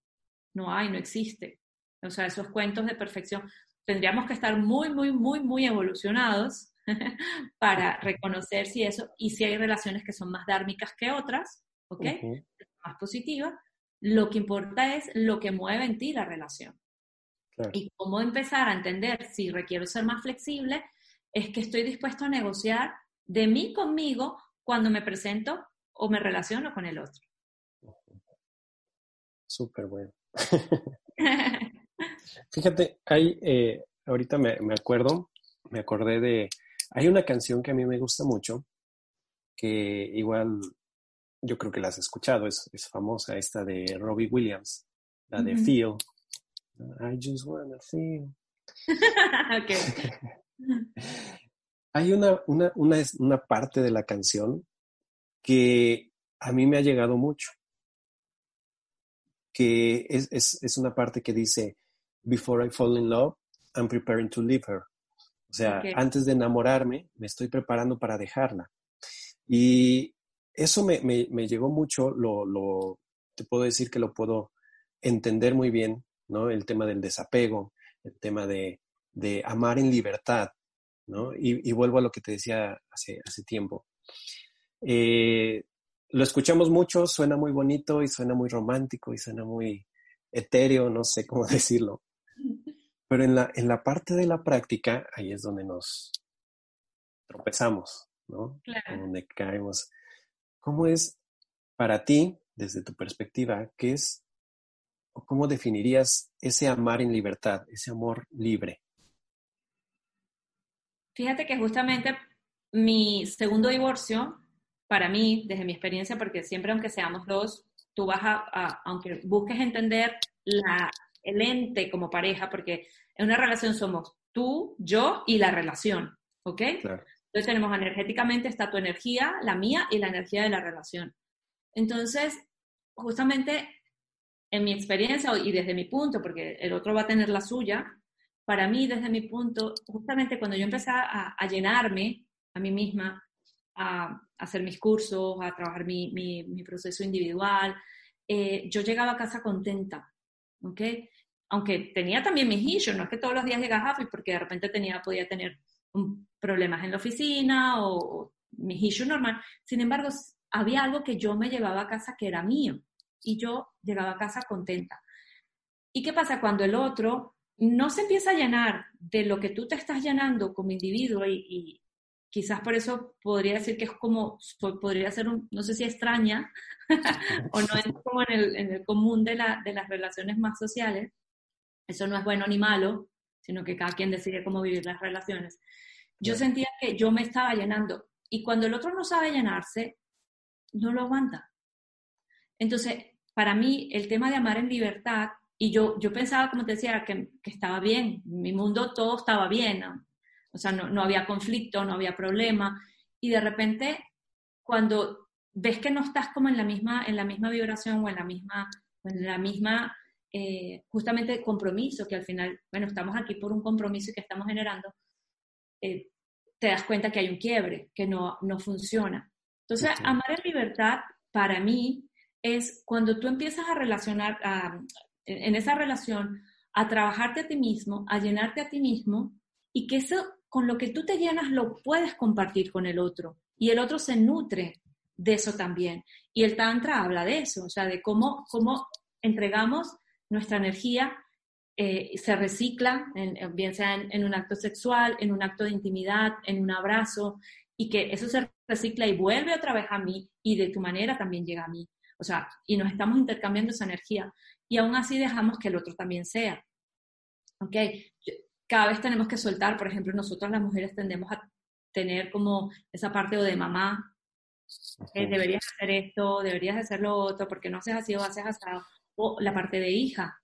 No hay, no existe. O sea, esos cuentos de perfección. Tendríamos que estar muy, muy, muy, muy evolucionados para reconocer si eso, y si hay relaciones que son más dármicas que otras, ¿ok? Más positivas. Lo que importa es lo que mueve en ti la relación. Y cómo empezar a entender si requiero ser más flexible es que estoy dispuesto a negociar de mí conmigo cuando me presento o me relaciono con el otro. Súper bueno. Fíjate, hay, eh, ahorita me, acuerdo, me acordé de, hay una canción que a mí me gusta mucho, que igual yo creo que la has escuchado, es, famosa, esta de Robbie Williams, la de Feel. I just wanna feel. Hay una, una, una, una parte de la canción que a mí me ha llegado mucho, que es, es, es, una parte que dice, Before I fall in love, I'm preparing to leave her. O sea, antes de enamorarme, me estoy preparando para dejarla. Y eso me, llegó mucho, lo, te puedo decir que lo puedo entender muy bien, ¿no? El tema del desapego, el tema de, amar en libertad, ¿no? Y, vuelvo a lo que te decía hace, hace tiempo. Eh, lo escuchamos mucho, suena muy bonito y suena muy romántico y suena muy etéreo, no sé cómo decirlo. Pero en la, en la parte de la práctica, ahí es donde nos tropezamos, ¿no? Claro. Donde caemos. ¿Cómo es para ti, desde tu perspectiva, qué es o cómo definirías ese amar en libertad, ese amor libre? Fíjate que justamente mi segundo divorcio, para mí, desde mi experiencia, porque siempre aunque seamos dos, tú vas a, aunque busques entender la, el ente como pareja, porque en una relación somos tú, yo y la relación, ¿ok? Entonces tenemos energéticamente está tu energía, la mía y la energía de la relación. Entonces, justamente en mi experiencia y desde mi punto, porque el otro va a tener la suya, para mí, desde mi punto, justamente cuando yo empecé a, llenarme a mí misma, a, hacer mis cursos, a trabajar mi, proceso individual, eh, yo llegaba a casa contenta, ¿ok? Aunque tenía también mis issues, no es que todos los días llegaba happy, porque de repente tenía, podía tener problemas en la oficina o, o mis issues normal. Sin embargo, había algo que yo me llevaba a casa que era mío y yo llegaba a casa contenta. ¿Y qué pasa cuando el otro no se empieza a llenar de lo que tú te estás llenando como individuo y, quizás por eso podría decir que es como, podría ser, un, no sé si extraña o no es como en el, en el común de, la, de las relaciones más sociales, eso no es bueno ni malo, sino que cada quien decide cómo vivir las relaciones. Yo sentía que yo me estaba llenando y cuando el otro no sabe llenarse, no lo aguanta. Entonces, para mí, el tema de amar en libertad, y yo, yo pensaba, como te decía, que, que estaba bien, en mi mundo todo estaba bien, o sea, no, no había conflicto, no había problema, y de repente, cuando ves que no estás como en la misma, en la misma vibración o en la misma, en la misma eh, justamente compromiso, que al final, bueno, estamos aquí por un compromiso y que estamos generando, eh, te das cuenta que hay un quiebre, que no, no funciona. Entonces, amar en libertad, para mí, es cuando tú empiezas a relacionar, en esa relación, a trabajarte a ti mismo, a llenarte a ti mismo, y que eso, con lo que tú te llenas, lo puedes compartir con el otro. Y el otro se nutre de eso también. Y el Tantra habla de eso, o sea, de cómo, cómo entregamos nuestra energía, eh, se recicla, bien sea en, un acto sexual, en un acto de intimidad, en un abrazo, y que eso se recicla y vuelve otra vez a mí y de tu manera también llega a mí. O sea, y nos estamos intercambiando esa energía y aún así dejamos que el otro también sea. ¿Ok? Cada vez tenemos que soltar, por ejemplo, nosotros las mujeres tendemos a tener como esa parte de mamá, deberías hacer esto, deberías hacer lo otro, porque no haces así o haces asado, o la parte de hija,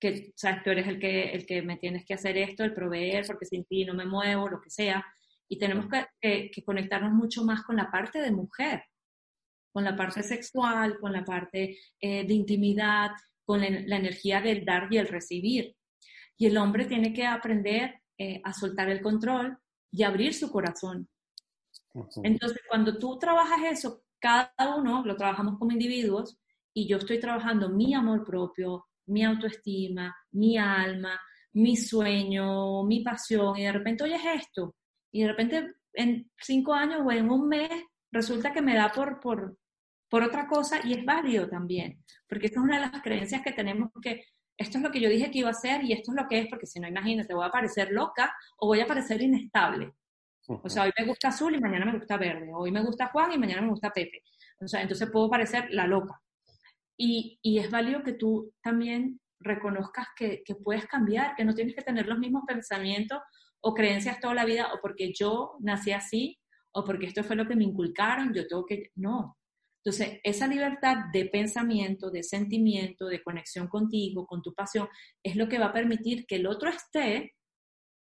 que sabes, tú eres el que, el que me tienes que hacer esto, el proveer, porque sin ti no me muevo, lo que sea, y tenemos que, que conectarnos mucho más con la parte de mujer, con la parte sexual, con la parte eh, de intimidad, con la, energía del dar y el recibir. Y el hombre tiene que aprender eh, a soltar el control y abrir su corazón. Entonces, cuando tú trabajas eso, cada uno lo trabajamos como individuos y yo estoy trabajando mi amor propio, mi autoestima, mi alma, mi sueño, mi pasión, y de repente oyes esto, y de repente en cinco años o en un mes resulta que me da por, por, por otra cosa y es válido también, porque esta es una de las creencias que tenemos que esto es lo que yo dije que iba a hacer y esto es lo que es, porque si no, imagínate, voy a parecer loca o voy a parecer inestable. O sea, hoy me gusta azul y mañana me gusta verde, hoy me gusta Juan y mañana me gusta Pepe. O sea, entonces puedo parecer la loca. Y, es válido que tú también reconozcas que, que puedes cambiar, que no tienes que tener los mismos pensamientos o creencias toda la vida, o porque yo nací así, o porque esto fue lo que me inculcaron, yo tengo que... No, entonces, esa libertad de pensamiento, de sentimiento, de conexión contigo, con tu pasión, es lo que va a permitir que el otro esté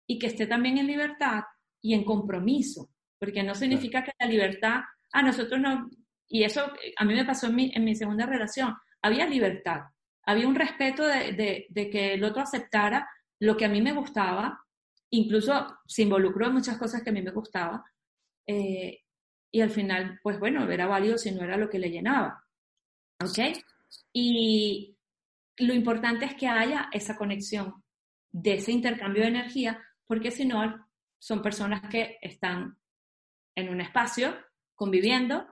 y que esté también en libertad y en compromiso, porque no significa que la libertad, a nosotros no, y eso a mí me pasó en mi, en mi segunda relación, había libertad, había un respeto de, de, de que el otro aceptara lo que a mí me gustaba, incluso se involucró en muchas cosas que a mí me gustaba, eh, y al final, pues bueno, era válido si no era lo que le llenaba. ¿Ok? Y lo importante es que haya esa conexión de ese intercambio de energía, porque si no, son personas que están en un espacio conviviendo,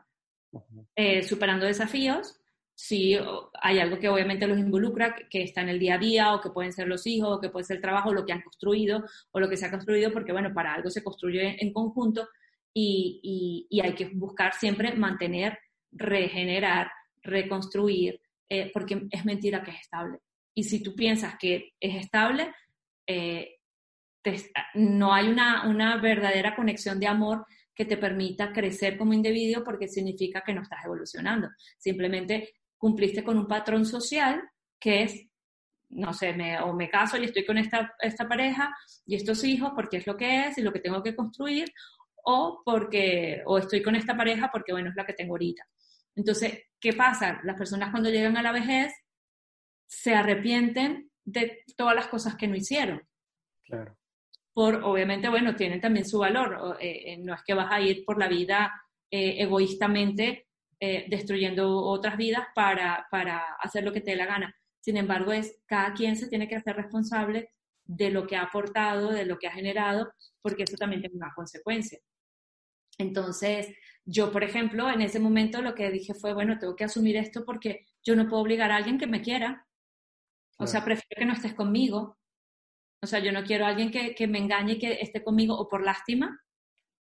eh, superando desafíos. Si hay algo que obviamente los involucra, que está en el día a día, o que pueden ser los hijos, o que puede ser el trabajo, lo que han construido, o lo que se ha construido, porque bueno, para algo se construye en conjunto y, hay que buscar siempre mantener, regenerar, reconstruir, eh, porque es mentira que es estable. Y si tú piensas que es estable, eh, no hay una, una verdadera conexión de amor que te permita crecer como individuo porque significa que no estás evolucionando. Simplemente cumpliste con un patrón social que es, no sé, me, o me caso y estoy con esta, esta pareja y estos hijos porque es lo que es y lo que tengo que construir, o porque, o estoy con esta pareja porque, bueno, es la que tengo ahorita. Entonces, ¿qué pasa? Las personas cuando llegan a la vejez se arrepienten de todas las cosas que no hicieron. Claro por, obviamente, bueno, tienen también su valor. Eh, eh, no es que vas a ir por la vida eh, egoístamente destruyendo otras vidas para, para hacer lo que te dé la gana. Sin embargo, es cada quien se tiene que hacer responsable de lo que ha aportado, de lo que ha generado, porque eso también tiene una consecuencia. Entonces, yo, por ejemplo, en ese momento lo que dije fue, bueno, tengo que asumir esto porque yo no puedo obligar a alguien que me quiera. O sea, prefiero que no estés conmigo, o sea, yo no quiero a alguien que, me engañe y que esté conmigo o por lástima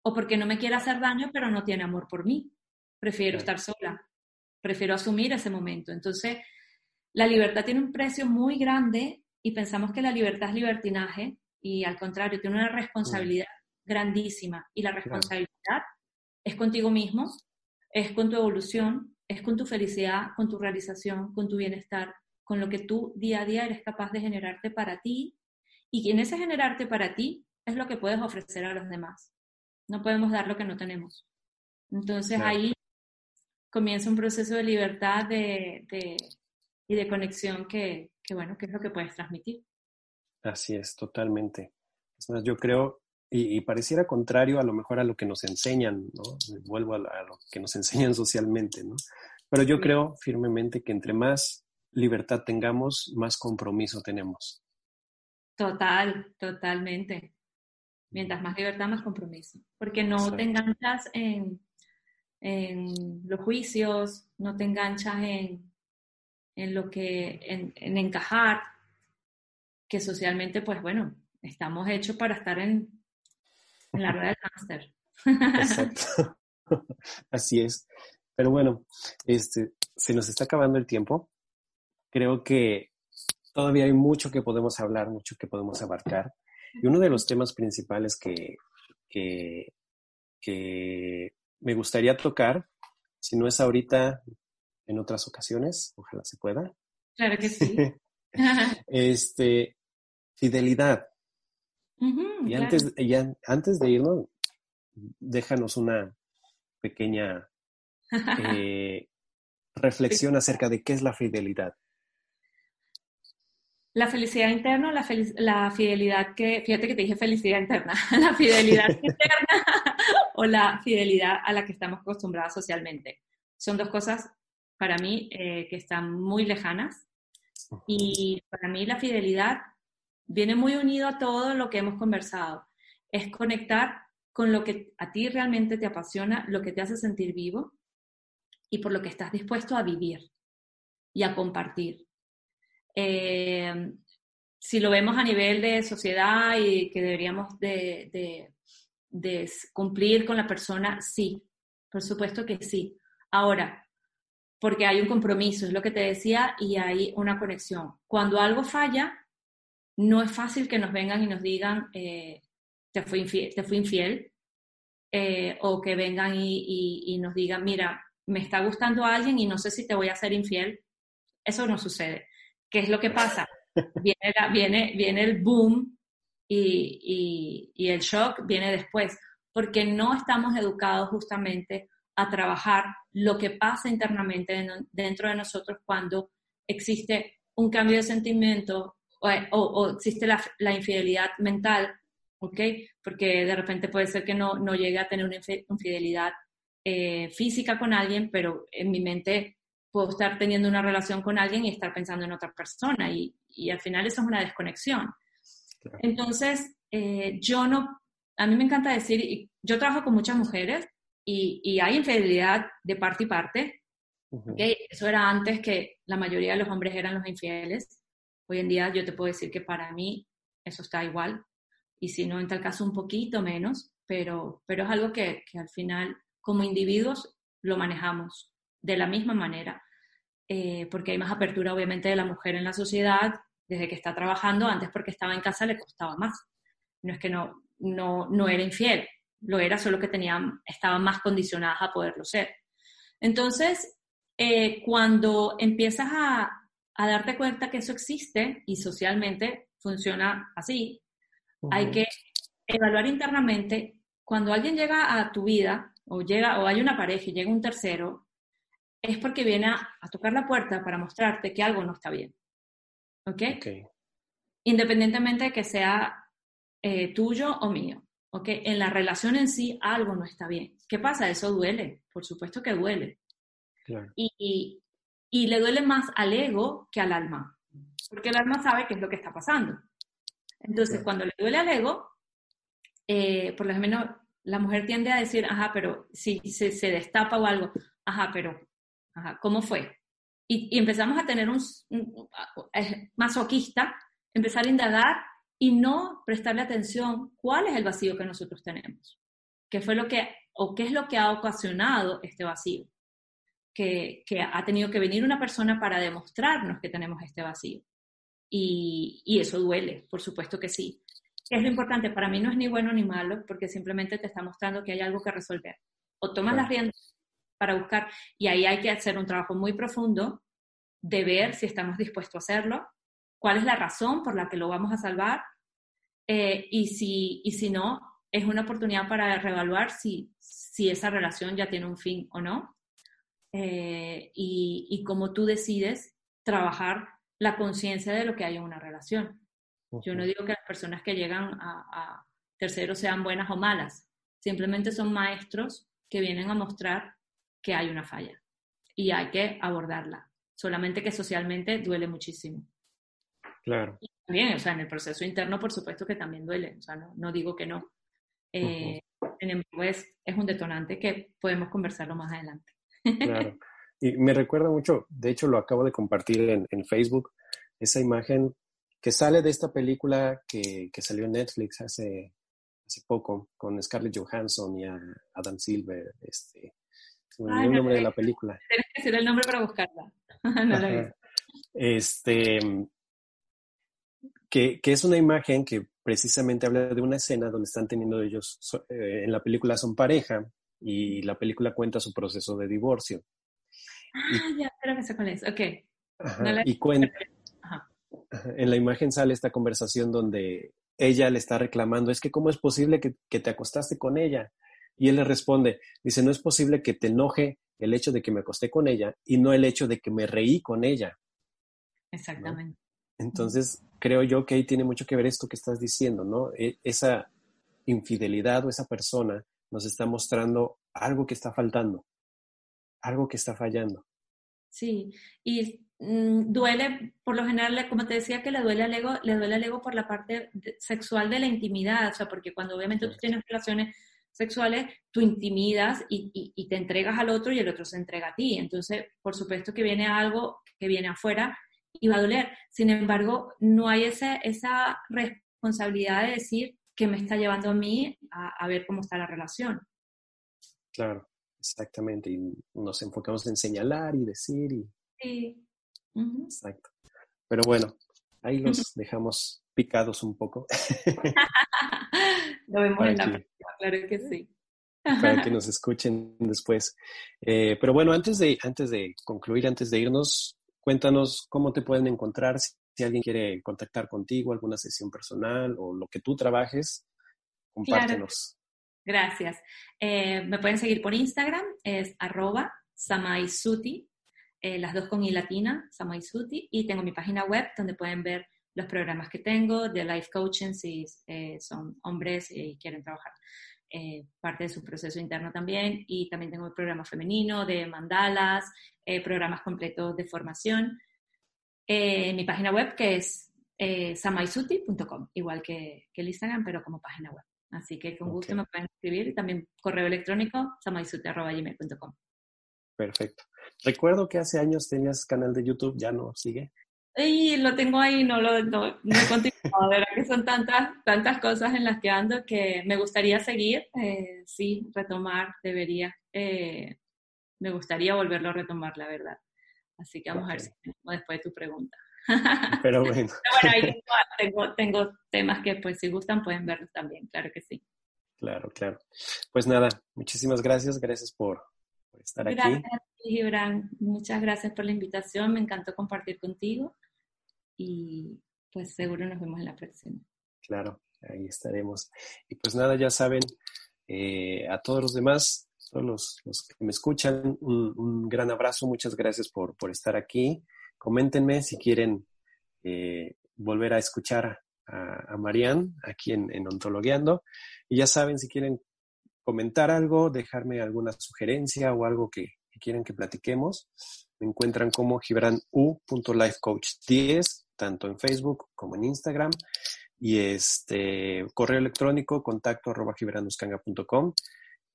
o porque no me quiera hacer daño, pero no tiene amor por mí. Prefiero estar sola, prefiero asumir ese momento. Entonces, la libertad tiene un precio muy grande y pensamos que la libertad es libertinaje y al contrario, tiene una responsabilidad grandísima y la responsabilidad es contigo mismo, es con tu evolución, es con tu felicidad, con tu realización, con tu bienestar, con lo que tú día a día eres capaz de generarte para ti y en ese generarte para ti es lo que puedes ofrecer a los demás. No podemos dar lo que no tenemos. Entonces ahí comienza un proceso de libertad de, y de conexión que, bueno, que es lo que puedes transmitir. Así es, totalmente. Es más, yo creo, y, pareciera contrario a lo mejor a lo que nos enseñan, ¿no? Vuelvo a, a lo que nos enseñan socialmente, ¿no? Pero yo creo firmemente que entre más libertad tengamos, más compromiso tenemos. Total, totalmente. Mientras más libertad, más compromiso. Porque no te enganchas en, los juicios, no te enganchas en, lo que, en, encajar, que socialmente, pues bueno, estamos hechos para estar en, la rueda del máster. Exacto. Así es. Pero bueno, este, se nos está acabando el tiempo. Creo que todavía hay mucho que podemos hablar, mucho que podemos abarcar. Y uno de los temas principales que, que, me gustaría tocar, si no es ahorita, en otras ocasiones, ojalá se pueda. Claro que sí. este, fidelidad. Y antes, antes de irnos, déjanos una pequeña eh, reflexión acerca de qué es la fidelidad. La felicidad interna, la, la fidelidad que, fíjate que te dije felicidad interna, la fidelidad interna o la fidelidad a la que estamos acostumbrados socialmente. Son dos cosas para mí eh, que están muy lejanas y para mí la fidelidad viene muy unido a todo lo que hemos conversado. Es conectar con lo que a ti realmente te apasiona, lo que te hace sentir vivo y por lo que estás dispuesto a vivir y a compartir. Eh, si lo vemos a nivel de sociedad y que deberíamos de, cumplir con la persona, sí, por supuesto que sí. Ahora, porque hay un compromiso, es lo que te decía, y hay una conexión. Cuando algo falla, no es fácil que nos vengan y nos digan, eh, te fui infiel, te fui infiel eh, o que vengan y, y, nos digan, mira, me está gustando a alguien y no sé si te voy a ser infiel. Eso no sucede. ¿Qué es lo que pasa? Viene, viene, viene el boom y, y, el shock viene después, porque no estamos educados justamente a trabajar lo que pasa internamente dentro de nosotros cuando existe un cambio de sentimiento o, existe la, la, infidelidad mental, ¿ok? Porque de repente puede ser que no, no llegue a tener una infidelidad eh, física con alguien, pero en mi mente puedo estar teniendo una relación con alguien y estar pensando en otra persona y, y al final eso es una desconexión. Entonces, eh, yo no, a mí me encanta decir, yo trabajo con muchas mujeres y, y hay infidelidad de parte y parte. Eso era antes que la mayoría de los hombres eran los infieles. Hoy en día yo te puedo decir que para mí eso está igual. Y si no, en tal caso un poquito menos, pero, pero es algo que, al final como individuos lo manejamos de la misma manera, eh, porque hay más apertura obviamente de la mujer en la sociedad desde que está trabajando, antes porque estaba en casa le costaba más. No es que no, no, no era infiel, lo era solo que tenían, estaban más condicionadas a poderlo ser. Entonces, eh, cuando empiezas a, a, darte cuenta que eso existe y socialmente funciona así, hay que evaluar internamente cuando alguien llega a tu vida o llega o hay una pareja y llega un tercero, es porque viene a, tocar la puerta para mostrarte que algo no está bien. ¿Ok? okay. Independientemente de que sea eh, tuyo o mío. ¿Ok? En la relación en sí algo no está bien. ¿Qué pasa? Eso duele. Por supuesto que duele. Claro. Y, y, le duele más al ego que al alma. Porque el alma sabe qué es lo que está pasando. Entonces, cuando le duele al ego, eh, por lo menos la mujer tiende a decir, ajá, pero si se, se destapa o algo, ajá, pero Ajá, ¿cómo fue? Y, empezamos a tener un, masoquista, empezar a indagar y no prestarle atención cuál es el vacío que nosotros tenemos. ¿Qué fue lo que, o qué es lo que ha ocasionado este vacío? Que, que ha tenido que venir una persona para demostrarnos que tenemos este vacío. Y, y eso duele, por supuesto que sí. ¿Qué es lo importante? Para mí no es ni bueno ni malo, porque simplemente te está mostrando que hay algo que resolver. O tomas las riendas para buscar. Y ahí hay que hacer un trabajo muy profundo de ver si estamos dispuestos a hacerlo, cuál es la razón por la que lo vamos a salvar eh, y, si, y si no, es una oportunidad para reevaluar si, si esa relación ya tiene un fin o no. Eh, y, y cómo tú decides trabajar la conciencia de lo que hay en una relación. Yo no digo que las personas que llegan a, a terceros sean buenas o malas, simplemente son maestros que vienen a mostrar que hay una falla y hay que abordarla. Solamente que socialmente duele muchísimo. Claro. también, o sea, en el proceso interno, por supuesto que también duele, o sea, no, digo que no. Eh, es, un detonante que podemos conversarlo más adelante. Claro. Y me recuerda mucho, de hecho lo acabo de compartir en, Facebook, esa imagen que sale de esta película que, que salió en Netflix hace, hace poco con Scarlett Johansson y Adam Silver, este, el nombre de la película. Tienes que decir el nombre para buscarla. no Este, que, que, es una imagen que precisamente habla de una escena donde están teniendo ellos, eh, en la película son pareja y la película cuenta su proceso de divorcio. Ah, ya, pero me sé cuál es, ok. y cuenta, en la imagen sale esta conversación donde ella le está reclamando, es que cómo es posible que, que te acostaste con ella y él le responde, dice, no es posible que te enoje el hecho de que me acosté con ella y no el hecho de que me reí con ella. Exactamente. Entonces, creo yo que ahí tiene mucho que ver esto que estás diciendo, ¿no? E, esa infidelidad o esa persona nos está mostrando algo que está faltando, algo que está fallando. Sí, y mm, duele, por lo general, como te decía, que le duele al ego, le duele al ego por la parte sexual de la intimidad, o sea, porque cuando obviamente tú tienes relaciones sexuales, tú intimidas y, te entregas al otro y el otro se entrega a ti. Entonces, por supuesto que viene algo que viene afuera y va a doler. Sin embargo, no hay esa, esa responsabilidad de decir que me está llevando a mí a, ver cómo está la relación. Claro, exactamente. Y nos enfocamos en señalar y decir. Y... Sí. Exacto. Pero bueno, ahí los dejamos picados un poco. Lo vemos en la claro que sí. Para que nos escuchen después. Eh, pero bueno, antes de, antes de concluir, antes de irnos, cuéntanos cómo te pueden encontrar si alguien quiere contactar contigo, alguna sesión personal o lo que tú trabajes, compártenos. Gracias. Eh, me pueden seguir por Instagram, es arroba samaisuti, eh, las dos con i latina, samaisuti, y tengo mi página web donde pueden ver los programas que tengo de life coaching si eh, son hombres y quieren trabajar eh, parte de su proceso interno también. Y también tengo el programa femenino de mandalas, eh, programas completos de formación. Mi página web que es samaisuti.com, igual que, que, el Instagram, pero como página web. Así que con gusto me pueden escribir y también correo electrónico samaisuti.gmail.com. Perfecto. Recuerdo que hace años tenías canal de YouTube, ¿ya no sigue? Y lo tengo ahí, no lo no, no he continuado. De verdad que son tantas, tantas cosas en las que ando que me gustaría seguir, eh, sí, retomar, debería. Eh, me gustaría volverlo a retomar, la verdad. Así que vamos a ver si después de tu pregunta. Pero bueno. Pero bueno, ahí tengo, tengo temas que pues si gustan pueden verlos también, claro que sí. Claro, claro. Pues nada, muchísimas gracias, gracias por, estar aquí. Gracias, Gibran. Muchas gracias por la invitación, me encantó compartir contigo y pues seguro nos vemos en la próxima. Claro, ahí estaremos. Y pues nada, ya saben, eh, a todos los demás, todos los, que me escuchan, un, gran abrazo, muchas gracias por, estar aquí. Coméntenme si quieren eh, volver a escuchar a, a Marianne aquí en, en Ontologueando. Y ya saben, si quieren comentar algo, dejarme alguna sugerencia o algo que, que quieran que platiquemos, me encuentran como gibranu.lifecoach10 tanto en Facebook como en Instagram. Y este correo electrónico, contacto arroba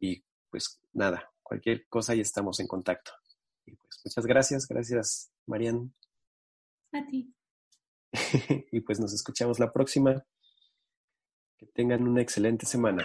Y pues nada, cualquier cosa y estamos en contacto. Y pues muchas gracias, gracias Marian. A ti. y pues nos escuchamos la próxima. Que tengan una excelente semana.